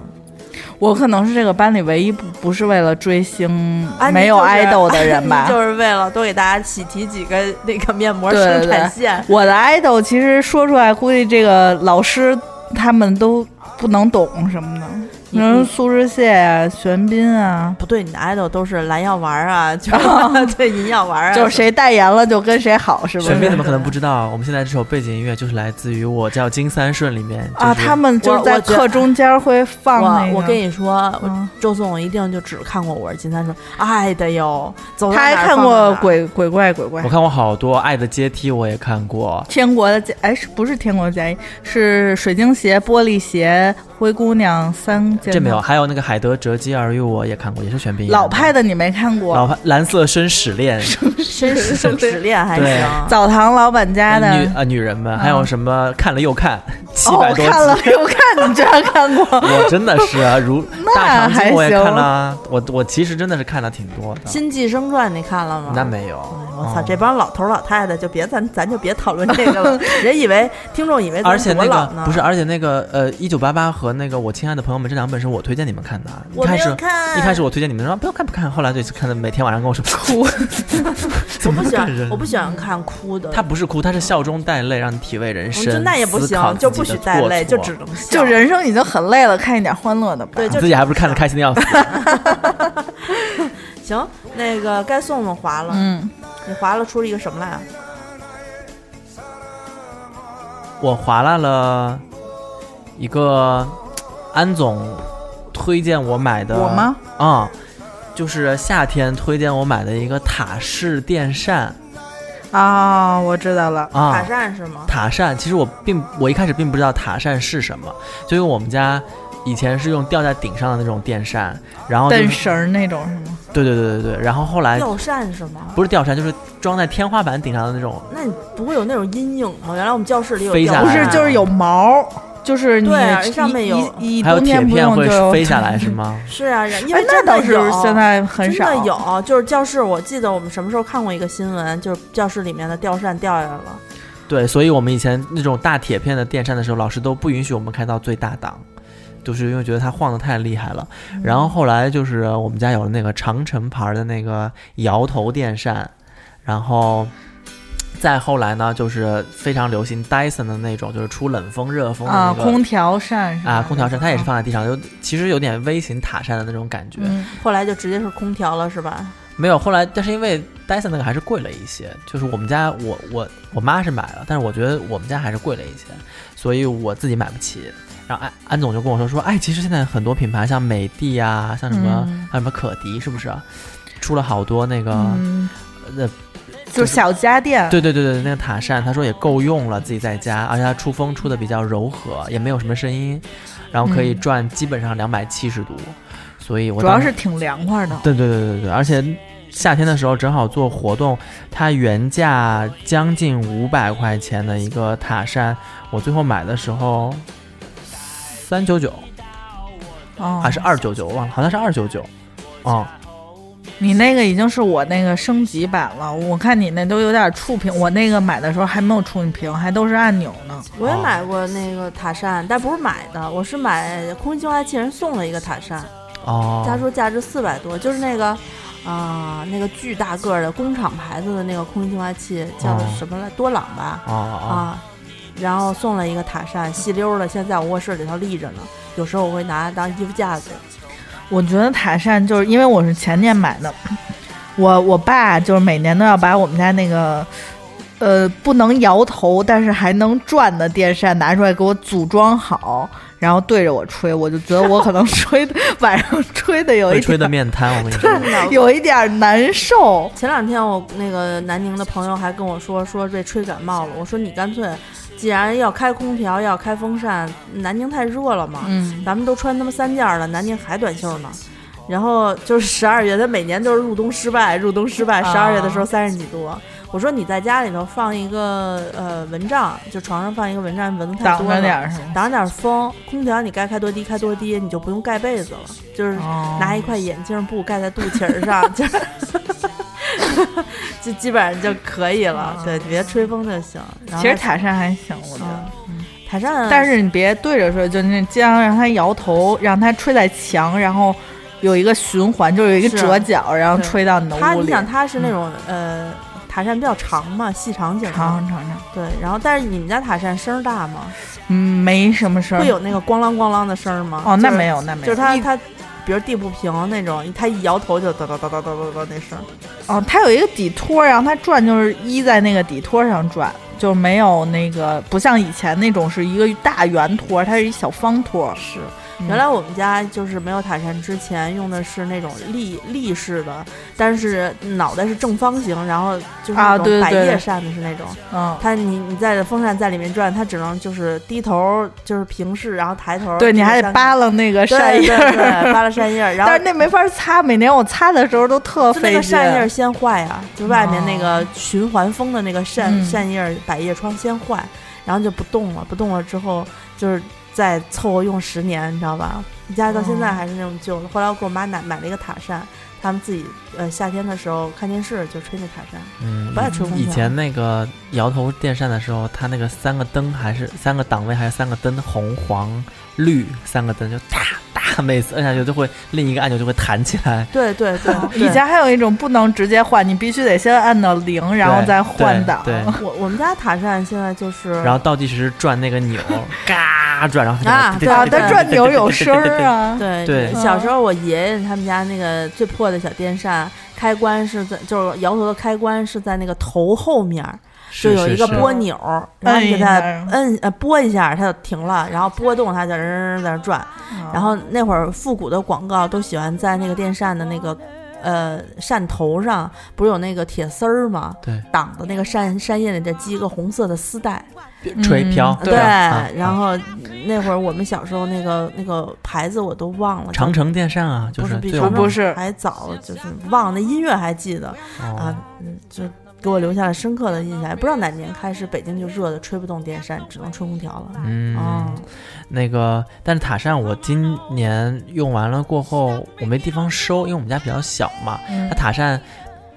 我可能是这个班里唯一不不是为了追星没有爱豆的人 吧。就是为了多给大家喜提几个那个面膜生产对线。我的 idol 其实说出来，估计这个老师他们都不能懂什么的，你比如苏志燮啊、玄彬啊，不对，你的 idol 都是蓝药丸啊，就是 对银药丸啊，就是谁代言了就跟谁好，是不是？玄彬怎么可能不知道？我们现在这首背景音乐就是来自于《我叫金三顺》里面啊，就是他们就是在课中间会放那个。我我跟你说，周颂一定就只看过《我是金三顺》，爱的哟，走他还看过鬼鬼怪鬼怪我。看过好多《爱的阶梯》，我也看过。天国的嫁哎，是不是天国的嫁衣？是水晶鞋、玻璃鞋、灰姑娘三。这没有，还有那个《海德哲基尔与我》也看过，也是玄彬。老派的你没看过？老派蓝色生死恋，绅士生死恋还对行。澡堂老板家的。女啊女人们，还有什么看了又看，七哦，百多集。看了又看，你居然看过？我真的是啊，如 那大长还今我也看了，我我其实真的是看了挺多的。新寄生传》你看了吗？那没有，我操，哦这帮老头老太太就别咱咱就别讨论这个了，人以为听众以为咱而且那个不是，而且那个呃，一九八八和那个我亲爱的朋友们这两本是我推荐你们看的。一我没开始有看，一开始我推荐你们说不要看不看，后来就看的每天晚上跟我说 哭，我不喜欢，我不喜欢看哭的，他不是哭，他是笑中带泪，让你体味人生。就那也不行，就不许带泪，就只能笑。就人生已经很累了，看一点欢乐的吧。对，就自己还不是看的开心的要死。行。那个该送送划了，嗯，你划了出了一个什么来啊？我划拉了一个安总推荐我买的，我吗？啊、就是夏天推荐我买的一个塔式电扇啊，我知道了。啊。塔扇是吗？塔扇，其实我并我一开始并不知道塔扇是什么，就因为我们家以前是用吊在顶上的那种电扇，然后就是绳儿那种是吗？对对对对对，然后后来吊扇是吗？不是吊扇，就是装在天花板顶上的那种，那你不会有那种阴影吗？原来我们教室里有飞下不是，就是有毛，就是你对啊上面有一一还有铁片会用就飞下来 是吗？是啊，因哎为，那倒是现在很少真的有，就是教室，我记得我们什么时候看过一个新闻，就是教室里面的吊扇掉下来了。对，所以我们以前那种大铁片的电扇的时候，老师都不允许我们开到最大档，就是因为觉得它晃得太厉害了。然后后来就是我们家有了那个长城牌的那个摇头电扇，然后再后来呢，就是非常流行 Dyson 的那种，就是出冷风热风的啊，那个。空调扇啊，空调扇它也是放在地上，就其实有点微型塔扇的那种感觉。嗯，后来就直接是空调了，是吧？没有，后来但是因为 Dyson 那个还是贵了一些，就是我们家我我我妈是买了，但是我觉得我们家还是贵了一些，所以我自己买不起。然后安安总就跟我说说，哎，其实现在很多品牌像美的啊，像什么、嗯还有什么可迪，是不是、啊、出了好多那个、嗯，呃就是小家电，对对对对那个塔扇，他说也够用了，自己在家，而且它出风出的比较柔和，也没有什么声音，然后可以嗯转基本上两百七十度，所以我主要是挺凉快的。对对对对对，而且夏天的时候正好做活动，它原价将近五百块钱的一个塔扇，我最后买的时候三九九哦，还是二九九，忘了，好像是二九九。哦，你那个已经是我那个升级版了，我看你那都有点触屏，我那个买的时候还没有触屏，还都是按钮呢。我也哦买过那个塔扇，但不是买的，我是买空气净化器人送了一个塔扇，哦，他说价值四百多，就是那个。啊、那个巨大个儿的工厂牌子的那个空气净化器叫哦什么来？多朗吧？哦哦啊，然后送了一个塔扇，细溜儿的，现在在我卧室里头立着呢。有时候我会拿它当衣服架子。我觉得塔扇就是因为我是前年买的，我我爸就是每年都要把我们家那个。呃，不能摇头，但是还能转的电扇拿出来给我组装好，然后对着我吹，我就觉得我可能 吹的晚上吹的有一点吹的点面瘫，我跟你说。有一点难受。前两天我那个南宁的朋友还跟我说，说被吹感冒了。我说你干脆，既然要开空调，要开风扇，南京太热了嘛，嗯，咱们都穿他妈三件儿了，南京还短袖呢。然后就是十二月，他每年都是入冬失败，入冬失败。啊十二月的时候三十几度，我说你在家里头放一个呃蚊帐，就床上放一个蚊帐，蚊子太挡多了，着点？挡着点风。空调你该开多低开多低，你就不用盖被子了，就是哦拿一块眼镜布盖在肚脐儿上，就是 就基本上就可以了。对，别吹风就行。其实塔扇还行，我觉得。嗯，塔扇，但是你别对着吹，就那尽量让它摇头，让它吹在墙，然后有一个循环，就有一个折角，然后吹到你的它，屋里。你想它是那种呃塔扇比较长嘛，细长型。长长长，对，然后但是你们家塔扇声儿大吗？嗯，没什么声儿。会有那个咣啷咣啷的声儿吗？哦，那没有，那没有。一就是它它，比如地不平那种，它一摇头就哒哒哒哒哒哒哒那声儿。哦，它有一个底托，然后它转就是依在那个底托上转，就没有那个不像以前那种是一个大圆托，它是一小方托。是，嗯原来我们家就是没有塔扇之前用的是那种立立式的，但是脑袋是正方形，然后就是啊那种百叶扇子是那种。嗯，它你你在风扇在里面转，它只能就是低头就是平视，然后抬头。对你还得扒拉那个扇叶扒拉扇叶儿，然后但是那没法擦，每年我擦的时候都特费劲。个扇叶儿先坏呀、就外面那个循环风的那个扇、嗯扇叶儿百叶窗先坏，然后就不动了，不动了之后就是再凑合用十年，你知道吧？我家到现在哦还是那种旧的。后来我给我妈买买了一个塔扇，他们自己呃夏天的时候看电视就吹那塔扇，嗯不爱吹空调。以前那个摇头电扇的时候，它那个三个灯还是三个档位，还是三个灯，红、黄、绿三个灯就哒哒，每次摁下去就会另一个按钮就会弹起来。对对 对，哦以前还有一种不能直接换，你必须得先按到零，然后再换挡。对对我我们家塔扇现在就是，然后倒计时转那个钮，嘎转，然后啊对啊，它转钮有声儿啊。对对小时候我爷爷他们家那个最破的小电扇，开关是在就是摇头的开关是在那个头后面儿，就有一个拨钮儿，然后你给它摁拨一下，它就停了，然后拨动它就人在那转。嗯然后那会儿复古的广告都喜欢在那个电扇的那个呃扇头上，不是有那个铁丝儿吗？对，挡的那个扇扇叶里再系一个红色的丝带。吹飘，嗯对啊然后那会儿我们小时候那个那个牌子我都忘了，长城电扇啊，就不是比长城还早，就是忘了那音乐还记得啊哦，嗯，就给我留下了深刻的印象。也不知道哪年开始北京就热的吹不动电扇，只能吹空调了。嗯，哦，那个，但是塔扇我今年用完了过后，我没地方收，因为我们家比较小嘛。嗯它塔扇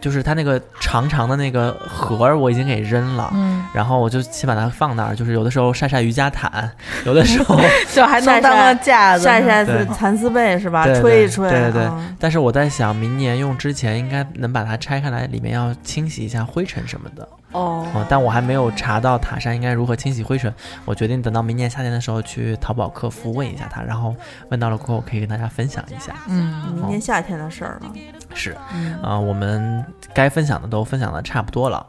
就是它那个长长的那个盒儿，我已经给扔了。嗯，然后我就先把它放那儿，就是有的时候晒晒瑜伽毯，有的时候，就还能当个架子，晒晒对蚕丝被是吧？对对吹一吹，对对对嗯但是我在想，明年用之前应该能把它拆开来，里面要清洗一下灰尘什么的。哦嗯，但我还没有查到塔山应该如何清洗灰尘。我决定等到明年夏天的时候去淘宝客服问一下他，然后问到了过后可以跟大家分享一下。嗯，明年夏天的事儿了。是嗯，啊、我们该分享的都分享的差不多了，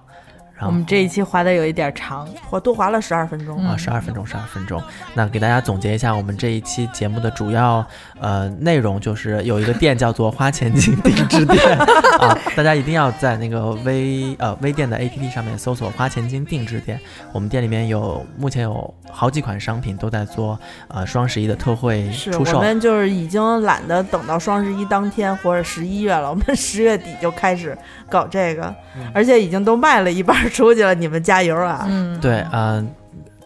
然后我们这一期划的有一点长，我多划了十二分钟。啊，嗯十二分钟，十二分钟。那给大家总结一下，我们这一期节目的主要呃内容就是有一个店叫做花钱精定制店啊，大家一定要在那个微呃微店的 APP 上面搜索花钱精定制店。我们店里面有目前有好几款商品都在做呃双十一的特惠出售我。们就是已经懒得等到双十一当天或者十一月了，我们十月底就开始搞这个，嗯而且已经都卖了一半儿出去了，你们加油啊！嗯，对，嗯、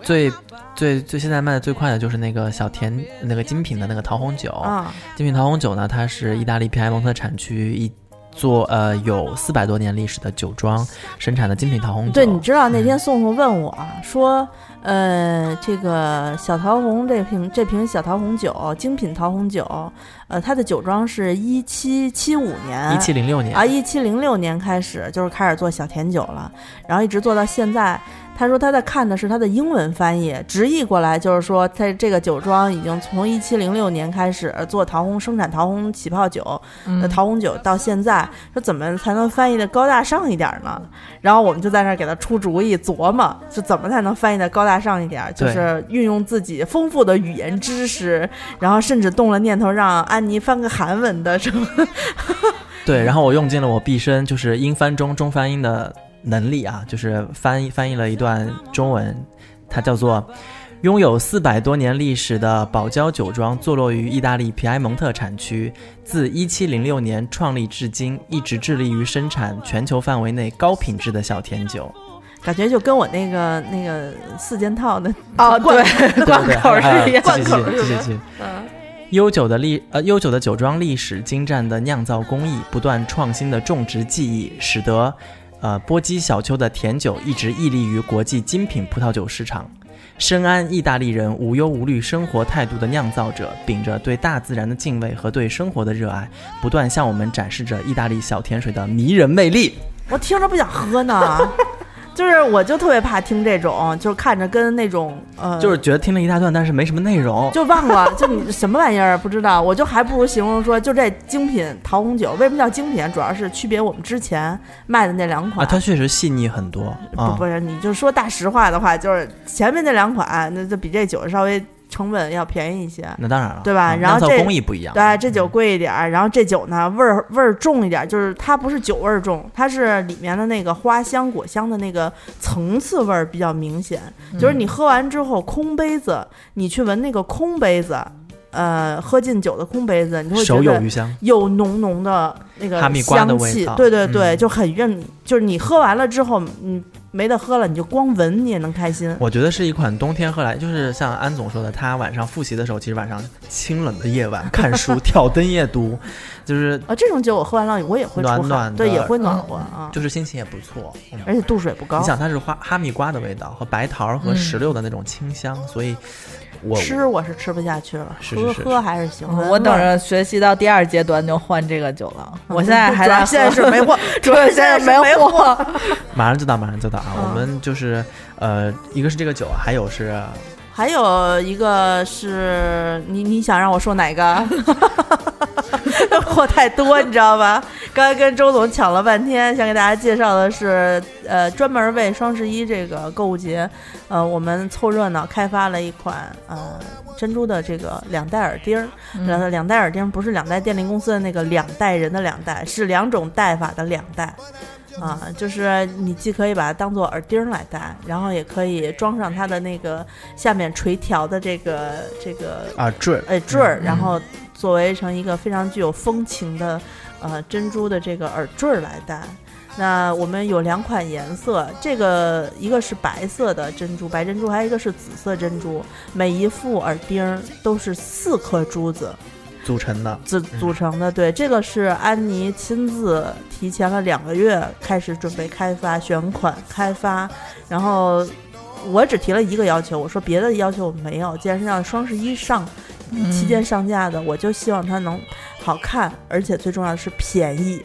最最最现在卖的最快的就是那个小甜那个精品的那个桃红酒。啊，精品桃红酒呢，它是意大利皮埃蒙特产区一做呃有四百多年历史的酒庄生产的精品桃红酒。对，你知道那天宋宋问我说，呃，这个小桃红这瓶这瓶小桃红酒，精品桃红酒，呃，它的酒庄是一七七五年，一七零六年啊，一七零六年开始就是开始做小甜酒了，然后一直做到现在。他说他在看的是他的英文翻译，直译过来就是说，在这个酒庄已经从一七零六年开始做桃红生产桃红起泡酒的嗯桃红酒，到现在说怎么才能翻译的高大上一点呢？然后我们就在那儿给他出主意，琢磨就怎么才能翻译的高大上一点，就是运用自己丰富的语言知识，然后甚至动了念头让安妮翻个韩文的什么。对，然后我用尽了我毕生就是英翻中中翻英的能力啊，就是翻译翻译了一段中文，它叫做。拥有四百多年历史的宝娇酒庄，坐落于意大利皮埃蒙特产区，自1706年创立至今，一直致力于生产全球范围内高品质的小甜酒。感觉就跟我那个那个四件套的哦，罐 对，罐对口是一样罐口继续继续继续。嗯悠久的历呃悠久的酒庄历史、精湛的酿造工艺、不断创新的种植技艺，使得呃波基小丘的甜酒一直屹立于国际精品葡萄酒市场。深谙意大利人无忧无虑生活态度的酿造者，秉着对大自然的敬畏和对生活的热爱，不断向我们展示着意大利小甜水的迷人魅力。我听着不想喝呢，就是我就特别怕听这种，就是看着跟那种呃，就是觉得听了一大段，但是没什么内容。就忘了，就你什么玩意儿不知道，我就还不如形容说，就这精品桃红酒，为什么叫精品？主要是区别我们之前卖的那两款。啊，它确实细腻很多不啊不。是，你就说大实话的话，就是前面那两款，那就比这酒稍微成本要便宜一些。那当然了，对吧啊酿造然后这工艺不一样。对，这酒贵一点儿，然后这酒呢味儿味儿重一点儿，就是它不是酒味儿重，它是里面的那个花香果香的那个层次味儿比较明显。就是你喝完之后，空杯子，你去闻那个空杯子，呃，喝进酒的空杯子，你会觉得。有浓浓的那个哈密瓜的香气对对对，嗯就很让你，就是你喝完了之后，你没得喝了，你就光闻你也能开心。我觉得是一款冬天喝来，就是像安总说的，他晚上复习的时候，其实晚上清冷的夜晚看书、挑灯夜读，就是啊，这种酒我喝完了，我也会，暖暖的对，也会暖和啊，就是心情也不错。嗯而且度数也不高你。想，它是花哈密瓜的味道和白桃和石榴的那种清香，所以我吃我是吃不下去了，是是是喝喝还是行。嗯我等着学习到第二阶段就换这个酒了。嗯我现在还在现在是没货，主要现在是没货。马上就到，马上就到啊！嗯我们就是呃，一个是这个酒，还有是还有一个是你你想让我说哪个？货太多，你知道吧？刚才跟周总抢了半天，想给大家介绍的是，呃，专门为双十一这个购物节，呃，我们凑热闹开发了一款呃珍珠的这个两代耳钉儿。两、两代耳钉不是两代电力公司的那个两代人的两代，是两种戴法的两代。啊，就是你既可以把它当做耳钉儿来戴，然后也可以装上它的那个下面垂条的这个这个啊坠儿，呃坠儿，嗯然后作为成一个非常具有风情的呃珍珠的这个耳坠儿来戴。那我们有两款颜色，这个一个是白色的珍珠，白珍珠，还有一个是紫色珍珠。每一副耳钉儿都是四颗珠子组成的。组组成的。对，这个是安妮亲自提前了两个月开始准备开发、选款、开发，然后我只提了一个要求，我说别的要求我没有，既然是让双十一上期间上架的，我就希望它能好看，而且最重要的是便宜。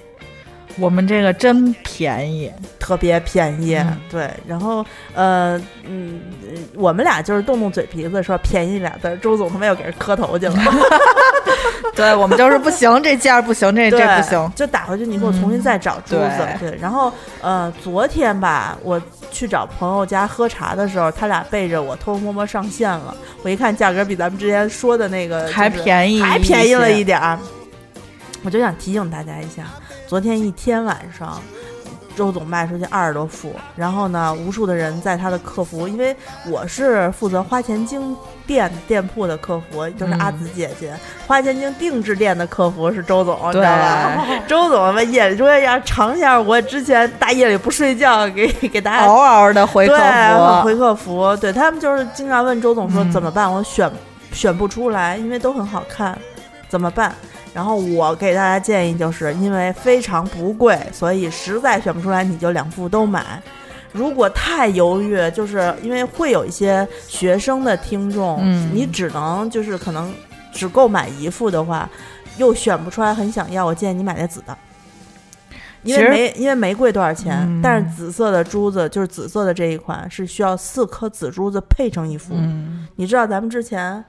我们这个真便宜，特别便宜，嗯对，然后呃嗯，呃我们俩就是动动嘴皮子说便宜俩字儿，周总他妈又给人磕头去了，对我们就是不行，这件儿不行，这，这不行。就打回去，你给我重新再找珠子，对对，然后呃，昨天吧，我去找朋友家喝茶的时候，他俩背着我偷偷摸摸上线了，我一看价格比咱们之前说的那个还就是便宜，还便宜了一点儿，我就想提醒大家一下，昨天一天晚上。周总卖出去二十多副，然后呢，无数的人在他的客服，因为我是负责花钱精店店铺的客服，就是阿紫姐姐，花钱精定制店的客服是周总，你知道吧？周总吧夜里说要尝一下我之前大夜里不睡觉给给大家嗷嗷的回客对，服，回客服，对他们就是经常问周总说嗯。怎么办，我选选不出来，因为都很好看，怎么办？然后我给大家建议就是，因为非常不贵，所以实在选不出来，你就两副都买。如果太犹豫，就是因为会有一些学生的听众，嗯你只能就是可能只购买一副的话，又选不出来很想要，我建议你买那紫的。因为玫因为玫瑰多少钱？嗯但是紫色的珠子就是紫色的这一款是需要四颗紫珠子配成一副。嗯，你知道咱们之前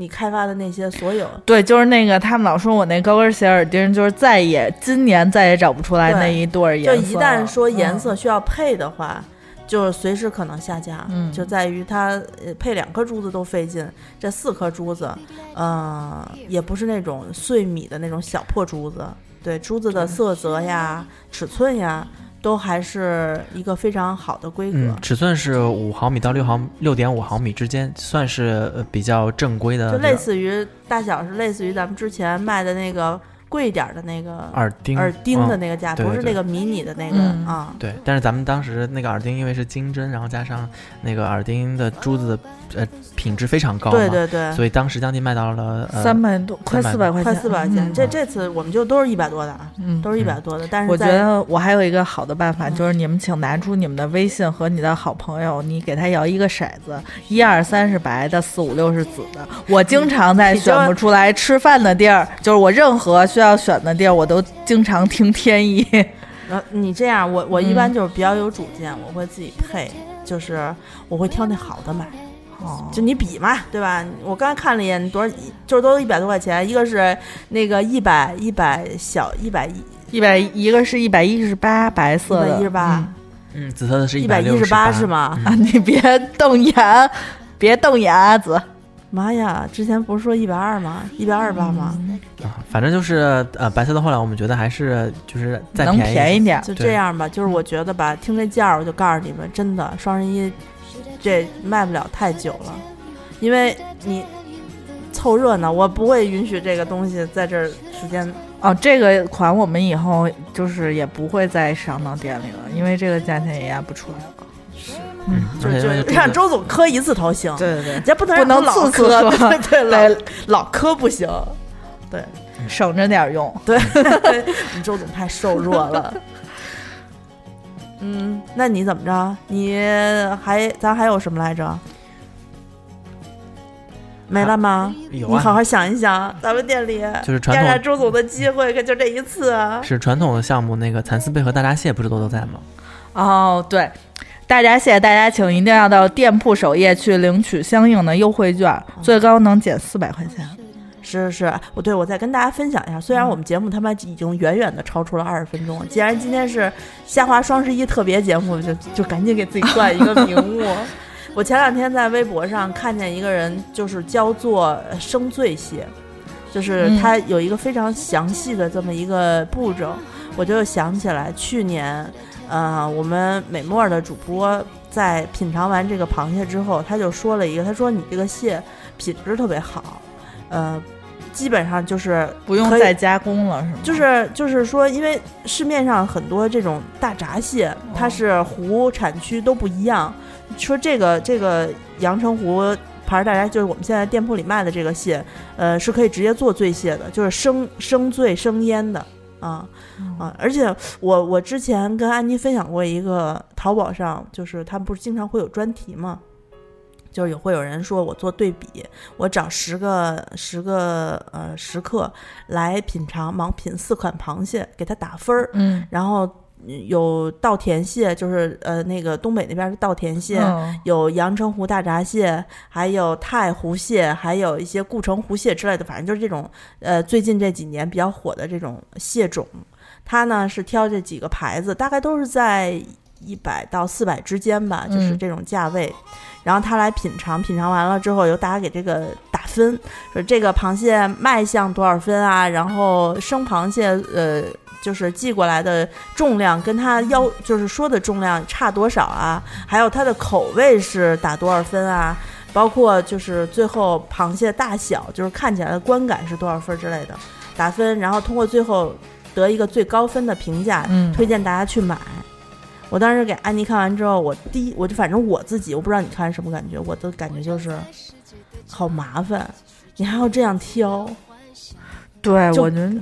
你开发的那些所有，对，就是那个他们老说我那高跟鞋耳钉，就是再也今年再也找不出来那一对儿颜色。就一旦说颜嗯色需要配的话，就是随时可能下架。嗯就在于它呃配两颗珠子都费劲，这四颗珠子，呃，也不是那种碎米的那种小破珠子，对珠子的色泽呀、尺寸呀，都还是一个非常好的规格。嗯，尺寸是五毫米到六毫六点五毫米之间，算是呃比较正规的就。类似于大小是类似于咱们之前卖的那个贵一点的那个耳钉耳钉的嗯那个价，不是那个迷你的那个嗯啊。对，但是咱们当时那个耳钉因为是金针，然后加上那个耳钉的珠子的呃品质非常高嘛，对对对，所以当时将近卖到了呃三百多，快四百块钱，快四百块钱。嗯这这次我们就都是一百多的啊，嗯都是一百多的。但是我觉得我还有一个好的办法，嗯就是你们请拿出你们的微信和你的好朋友，你给他摇一个骰子，一二三是白的，四五六是紫的。我经常在选不出来吃饭的地儿，就是我任何需要选的地儿，我都经常听天意。呃，你这样，我我一般嗯就是比较有主见，我会自己配，就是我会挑那好的买。哦就你比嘛，对吧？我刚才看了一眼，多少就是都一百多块钱，一个是那个一百一百小一百一一百一个是一百一十八白色的，一百一十八嗯，嗯，紫色的是一百一十八是？吗？嗯啊，你别瞪眼，别瞪眼啊子。妈呀，之前不是说一百二吗？一百二十八吗？啊，反正就是呃，白色的后来我们觉得还是就是再能便宜便宜点儿。就这样吧，就是我觉得吧，听这价儿，我就告诉你们，真的双十一这卖不了太久了，因为你凑热闹，我不会允许这个东西在这儿时间。哦，这个款我们以后就是也不会再上到店里了，因为这个价钱也压不出来了。嗯，就就让周总磕一次头行，对对对，这不能不能老磕 对老老磕不行。对省着点用。对，你周总太瘦弱了。嗯，那你怎么着？你还咱还有什么来着？没了吗？有啊，你好好想一想，咱们店里就是传压榨统周总的机会，可就这一次啊！是传统的项目，那个蚕丝被和大闸蟹不是都都在吗？哦，对，大家谢谢，大家请一定要到店铺首页去领取相应的优惠券，最高能减四百块钱。是是是，我对我再跟大家分享一下，虽然我们节目他妈已经远远的超出了二十分钟了，既然今天是虾滑双十一特别节目，就就赶紧给自己冠一个名目。我前两天在微博上看见一个人，就是教做生醉蟹，就是嗯他有一个非常详细的这么一个步骤，我就想起来去年，呃，我们美墨的主播在品尝完这个螃蟹之后，他就说了一个，他说你这个蟹品质特别好，呃，基本上就是不用再加工了，是吗？就是就是说，因为市面上很多这种大闸蟹，它是湖产区都不一样。说这个这个阳澄湖牌大闸，就是我们现在店铺里卖的这个蟹，呃，是可以直接做醉蟹的，就是生生醉生腌的啊啊！而且我我之前跟安妮分享过一个淘宝上，就是他们不是经常会有专题吗？就是有会有人说我做对比，我找十个十个呃食客来品尝盲品四款螃蟹，给他打分儿，嗯，然后嗯有稻田蟹，就是呃那个东北那边是稻田蟹，嗯有阳澄湖大闸蟹，还有太湖蟹，还有一些固城湖蟹之类的，反正就是这种呃最近这几年比较火的这种蟹种。它呢是挑这几个牌子，大概都是在一百到四百之间吧，就是嗯这种价位。然后他来品尝，品尝完了之后，由大家给这个打分，说这个螃蟹卖相多少分啊？然后生螃蟹呃就是寄过来的重量跟他要就是说的重量差多少啊？还有它的口味是打多少分啊？包括就是最后螃蟹大小，就是看起来的观感是多少分之类的打分，然后通过最后得一个最高分的评价，嗯推荐大家去买。我当时给安妮看完之后，我第一我就反正我自己，我不知道你看什么感觉，我的感觉就是好麻烦，你还要这样挑，对，我觉得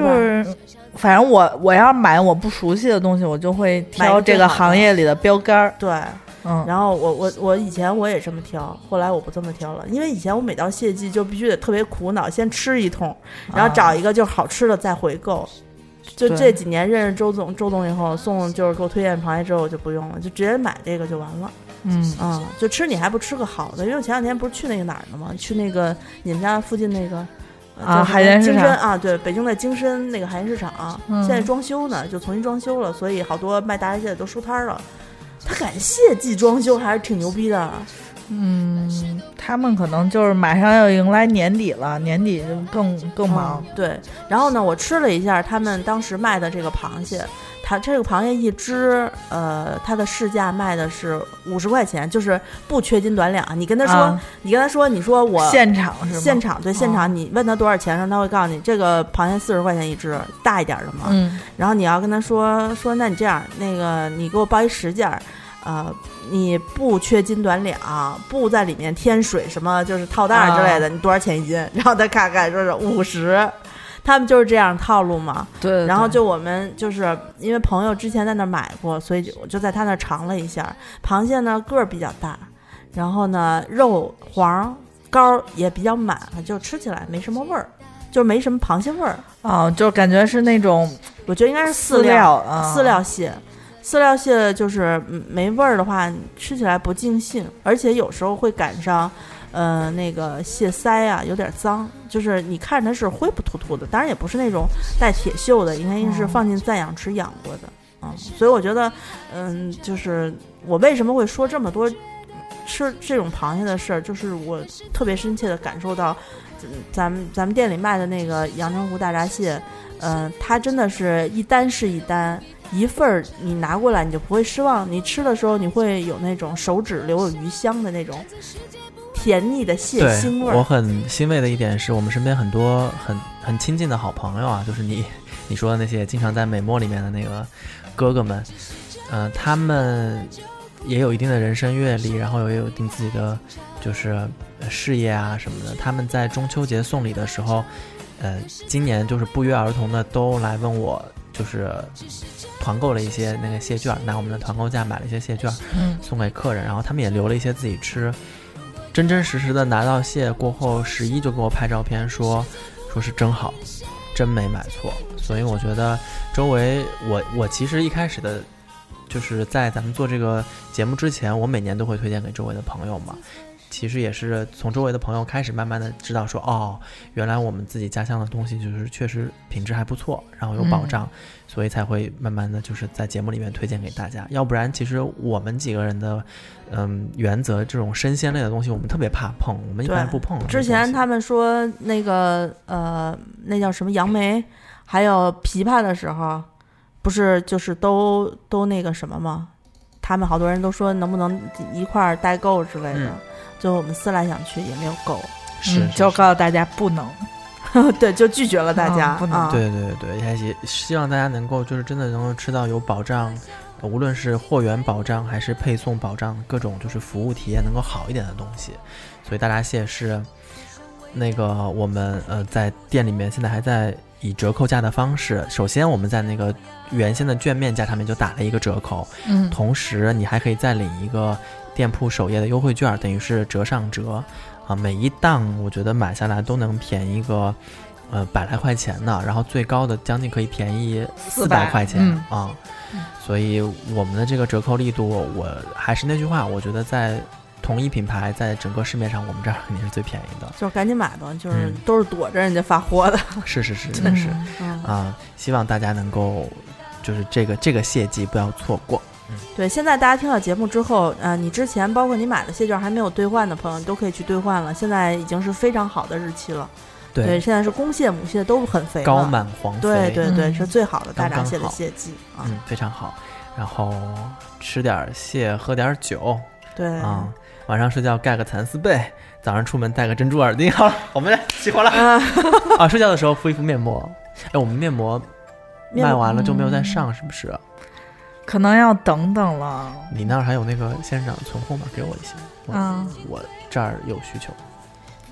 就是，反正我我要买我不熟悉的东西，我就会挑这个行业里的标杆儿。对。嗯，然后我我我以前我也这么挑，后来我不这么挑了，因为以前我每到谢季就必须得特别苦恼，先吃一通，然后找一个就好吃的再回购。就这几年认识周总，周总以后送就是给我推荐螃蟹之后我就不用了，就直接买这个就完了。嗯嗯，就吃你还不吃个好的，因为我前两天不是去那个哪儿了吗？去那个你们家附近那个。呃啊海鲜市场啊，对，北京的京深那个海鲜市场、嗯现在装修呢，就重新装修了，所以好多卖大闸蟹的都收摊儿了。他感谢季装修还是挺牛逼的，嗯，他们可能就是马上要迎来年底了，年底就更更忙。嗯对，然后呢，我吃了一下他们当时卖的这个螃蟹，它这个螃蟹一只，呃，它的市价卖的是五十块钱，就是不缺斤短两。你跟他说，啊你跟他说，你说我现场是吗？现场对现哦场，你问他多少钱然后，他会告诉你这个螃蟹四十块钱一只，大一点的嘛。嗯然后你要跟他说说，那你这样，那个你给我包一十件儿，呃，你不缺斤短两，不在里面添水什么，就是套袋儿之类的，你多少钱一斤？然后他看看说是五十，他们就是这样套路嘛。对，然后就我们就是因为朋友之前在那儿买过，所以就我就在他那儿尝了一下，螃蟹呢个儿比较大，然后呢肉黄膏儿也比较满，就吃起来没什么味儿，就没什么螃蟹味儿。哦，就感觉是那种我觉得应该是饲饲料啊，饲料蟹，饲料蟹就是嗯没味儿的话，吃起来不尽兴，而且有时候会赶上，呃，那个蟹腮啊有点脏，就是你看着它是灰不突突的，当然也不是那种带铁锈的，应该是放进暂养池养过的，嗯，所以我觉得，嗯，就是我为什么会说这么多吃这种螃蟹的事儿，就是我特别深切的感受到，咱们咱们店里卖的那个阳澄湖大闸蟹。嗯、它真的是一单是一单，一份儿你拿过来你就不会失望，你吃的时候你会有那种手指留有余香的那种甜腻的蟹腥味儿。我很欣慰的一点是我们身边很多很很亲近的好朋友啊，就是你 你说的那些经常在美墨里面的那个哥哥们，嗯、他们也有一定的人生阅历，然后也有一定自己的就是呃事业啊什么的。他们在中秋节送礼的时候，呃，今年就是不约而同的都来问我，就是团购了一些那个蟹券，拿我们的团购价买了一些蟹券，嗯送给客人，然后他们也留了一些自己吃。真真实实的拿到蟹过后，十一就给我拍照片说，说是真好，真没买错。所以我觉得周围我我其实一开始的，就是在咱们做这个节目之前，我每年都会推荐给周围的朋友嘛。其实也是从周围的朋友开始慢慢的知道说，哦，原来我们自己家乡的东西就是确实品质还不错，然后有保障，所以才会慢慢的就是在节目里面推荐给大家。要不然，其实我们几个人的，嗯，原则这种生鲜类的东西，我们特别怕碰，我们一般不碰之。前他们说那个呃，那叫什么杨梅，还有枇杷的时候，不是就是都都那个什么吗？他们好多人都说能不能一块儿代购之类的，嗯就我们思来想去也没有购，是就告诉大家不能。对，就拒绝了大家。啊不能啊对对对，也也希望大家能够就是真的能够吃到有保障，呃无论是货源保障还是配送保障，各种就是服务体验能够好一点的东西。所以大闸蟹是那个我们呃在店里面现在还在以折扣价的方式，首先我们在那个原先的券面价上面就打了一个折扣，嗯同时你还可以再领一个店铺首页的优惠券，等于是折上折啊。每一档我觉得买下来都能便宜个呃百来块钱呢，然后最高的将近可以便宜四百块钱、嗯啊。所以我们的这个折扣力度，我还是那句话，我觉得在同一品牌在整个市面上，我们这儿肯定是最便宜的。就赶紧买吧，就是嗯都是躲着人家发货的。是是是，真的是嗯，啊，希望大家能够就是这个这个蟹季不要错过。对，现在大家听到节目之后，呃，你之前包括你买的蟹券还没有兑换的朋友，你都可以去兑换了。现在已经是非常好的日期了。对，现在是公蟹、母蟹都很肥了，高满黄肥，对对对，嗯是最好的大闸蟹的刚刚好蟹季啊。嗯，非常好。然后吃点儿蟹，喝点儿酒对啊。晚上睡觉盖个蚕丝被，早上出门戴个珍珠耳钉。好了，我们起火了啊，啊！睡觉的时候敷一敷面膜。哎，我们面膜面膜卖完了就没有再上，是不是？可能要等等了。你那儿还有那个仙人掌存货吗？给我一些。我嗯，我这儿有需求。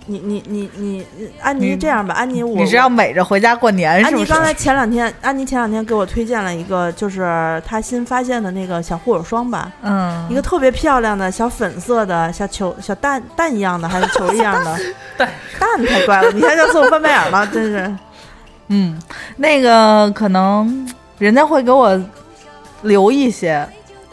你你你你，安妮这样吧，安妮我你是要美着回家过年是不是？安妮刚才前两天，安妮前两天给我推荐了一个，就是她新发现的那个小护手霜吧，嗯，一个特别漂亮的小粉色的小球小蛋蛋一样的，还是球一样的 蛋蛋太怪了，你看就自我翻白眼了，真是。嗯，那个可能人家会给我留一些，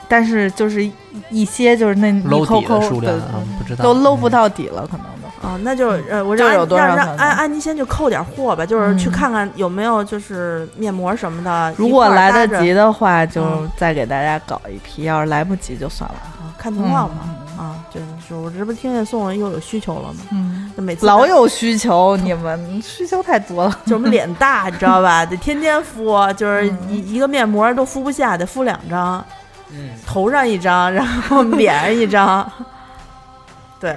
但是就是一些就是那一搂抠抠底的数量的啊，不知道都搂不嗯到底了，可能都。啊，那就呃，我让让让安安妮先去扣点货吧，就是去嗯看看有没有就是面膜什么的。如果来得及的话，就嗯再给大家搞一批；要是来不及就算了。啊看情况吧。嗯啊，就是我这不听见宋又有需求了吗？嗯，就每次老有需求，你们需求太多了。就是我们脸大，你知道吧？得天天敷，就是一一个面膜都敷不下，得敷两张，嗯，头上一张，然后 脸上一张。对，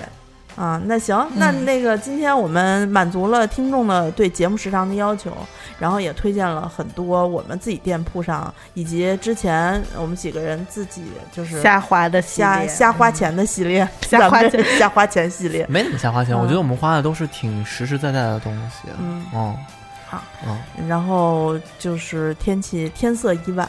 啊，那行，那嗯那个今天我们满足了听众的对节目时长的要求，然后也推荐了很多我们自己店铺上以及之前我们几个人自己就是瞎花的瞎瞎花钱的系列，瞎花 钱瞎花钱系列。没怎么瞎花钱，我嗯觉得我们花的都是挺实实在在的东西。嗯，嗯，好，嗯，然后就是天气天色已晚，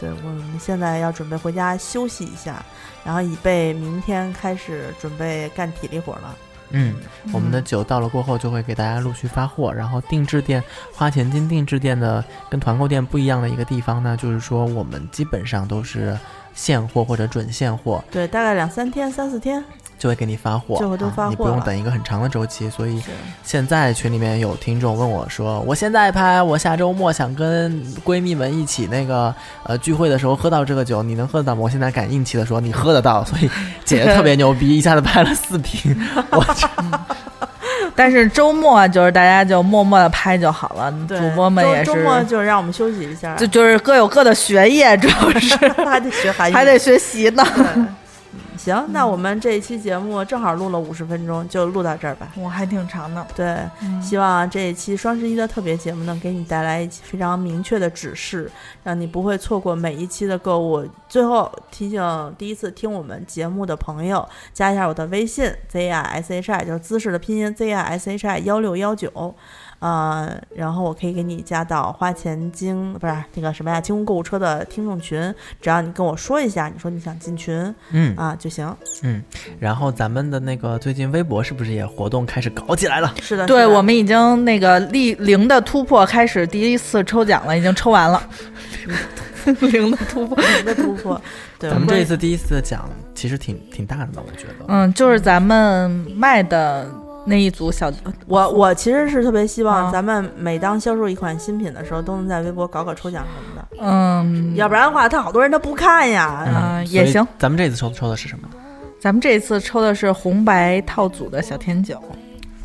对我们现在要准备回家休息一下，然后以备明天开始准备干体力活了。嗯，我们的酒到了过后就会给大家陆续发货，然后定制店花钱金定制店的跟团购店不一样的一个地方呢，就是说我们基本上都是现货或者准现货对，大概两三天、三四天。就会给你发货，就会都啊你不用等一个很长的周期。所以现在群里面有听众问我说，我现在拍，我下周末想跟闺蜜们一起那个呃聚会的时候喝到这个酒，你能喝得到吗？我现在敢硬气的说你喝得到，所以姐姐特别牛逼，一下子拍了四瓶。但是周末就是大家就默默的拍就好了，对，主播们也周周末是，就是让我们休息一下，就就是各有各的学业，主要是 还得学韩语，还得学习呢。行，那我们这一期节目正好录了五十分钟，就录到这儿吧。我还挺长的，对，希望这一期双十一的特别节目能给你带来一期非常明确的指示，让你不会错过每一期的购物。最后提醒第一次听我们节目的朋友，加一下我的微信 z i s h i，就是姿势的拼音 z i s h i 幺六幺九。呃，然后我可以给你加到花钱精不是那个什么呀，清空购物车的听众群，只要你跟我说一下，你说你想进群嗯啊就行。嗯，然后咱们的那个最近微博是不是也活动开始搞起来了？是的，对的我们已经那个立零的突破开始第一次抽奖了，已经抽完了。零的突破，零的突破，对，咱们这一次第一次的奖其实挺挺大的呢，我觉得。嗯，就是咱们卖的那一组小，我我其实是特别希望啊咱们每当销售一款新品的时候，都能在微博搞搞抽奖什么的，嗯，要不然的话，他好多人他不看呀。嗯也行咱们这次抽抽的是什么？咱们这次抽的是红白套组的小甜酒，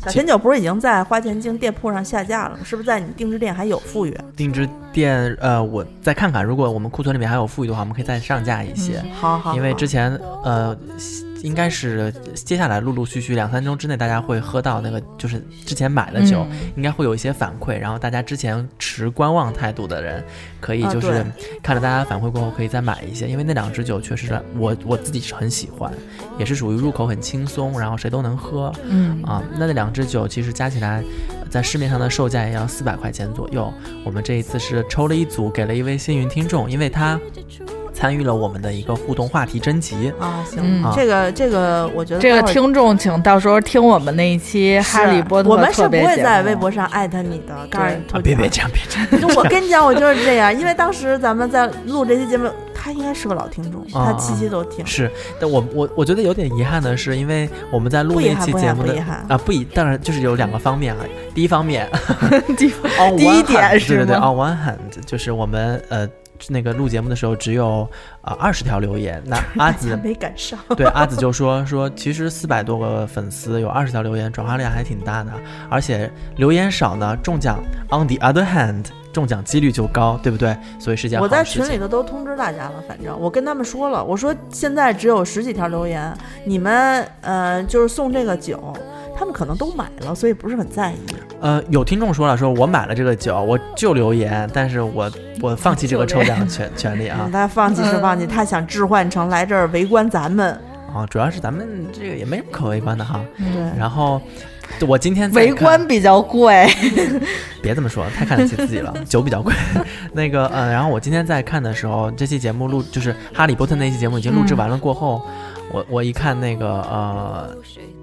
小甜酒不是已经在花钱精店铺上下架了吗？是不是在你定制店还有富裕？定制店，呃，我再看看，如果我们库存里面还有富裕的话，我们可以再上架一些。好好，因为之前呃，应该是接下来陆陆续续两三周之内，大家会喝到那个就是之前买的酒，嗯应该会有一些反馈。然后大家之前持观望态度的人，可以啊就是看着大家反馈过后，可以再买一些，因为那两支酒确实是我我自己是很喜欢，也是属于入口很轻松，然后谁都能喝嗯啊。那那两支酒其实加起来。在市面上的售价也要四百块钱左右。我们这一次是抽了一组，给了一位幸运听众，因为他参与了我们的一个互动话题征集。啊，行，嗯这个这个，我觉得这个听众请到时候听我们那一期《哈利波特》我们是不会在微博上艾特你的，告诉你啊，别别这样，别这样。就我跟你讲，我就是这样，因为当时咱们在录这期节目，他应该是个老听众，啊他期期都听。是，但我我我觉得有点遗憾的是，因为我们在录那期节目的啊，不遗，当然就是有两个方面啊。第一方面，第第一点是对对对，on one hand，就是我们呃那个录节目的时候只有啊二十条留言，那 阿紫没赶上，对阿紫就说说，其实四百多个粉丝有二十条留言，转化量还挺大的，而且留言少呢，中奖 on the other hand，中奖几率就高，对不对？所以是件好我在群里头都通知大家了，反正我跟他们说了，我说现在只有十几条留言，你们呃就是送这个酒，他们可能都买了，所以不是很在意。呃，有听众说了，说我买了这个酒，我就留言，但是我 我放弃这个抽奖权权利啊嗯，他放弃是放弃，他想置换成来这儿围观咱们。啊，主要是咱们这个也没什么可围观的哈。对，然后我今天围观比较贵，别这么说，太看得起自己了，酒比较贵。那个呃，然后我今天在看的时候，这期节目录就是《哈利波特》那期节目已经录制完了过后，我我一看那个呃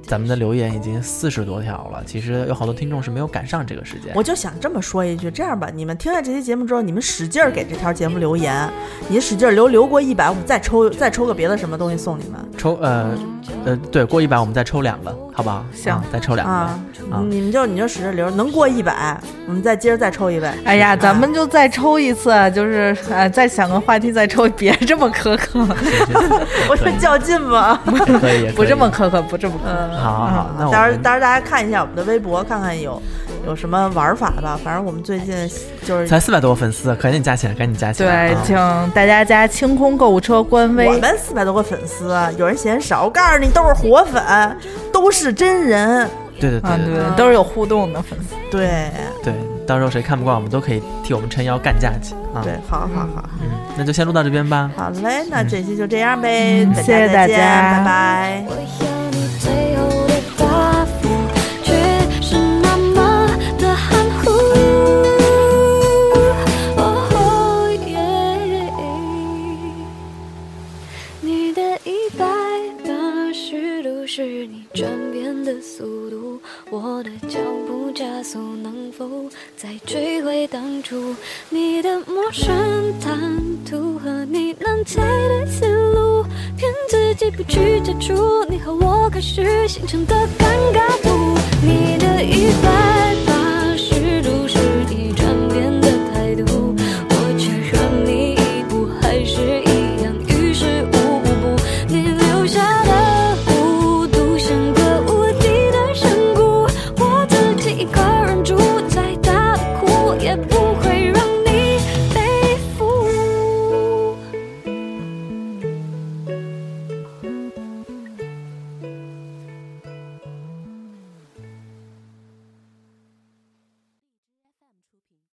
咱们的留言已经四十多条了，其实有好多听众是没有赶上这个时间。我就想这么说一句，这样吧，你们听了这期节目之后，你们使劲儿给这条节目留言，你使劲儿留留过一百，我们再抽再抽个别的什么东西送你们抽呃呃，对，过一百我们再抽两个，好不好？行啊再抽两个。啊！啊你们就你就使劲留，能过一百，我们再接着再抽一位。哎呀，啊咱们就再抽一次，就是呃，再想个话题再抽，别这么苛刻，我说较劲吧。可以，不这么苛刻，不这么苛刻。嗯，好好好，那我到时候们到时候大家看一下我们的微博，看看有有什么玩法吧。反正我们最近就是才四百多个粉丝，赶紧加起来，赶紧加起来。对，啊请大家加清空购物车官微我。们四百多个粉丝，有人嫌少，我告诉你都是活粉，都是真人。对对啊，对对对对都是有互动的粉丝。对对，到时候谁看不惯，我们都可以替我们撑腰干架去啊。对，好好好。嗯，那就先录到这边吧。好嘞，那这期就这样呗，谢谢再见大家拜拜。转变的速度，我的脚步加速，能否再追回当初？你的陌生谈吐和你难猜的思路，骗自己不去接触，你和我开始形成的尴尬度。你的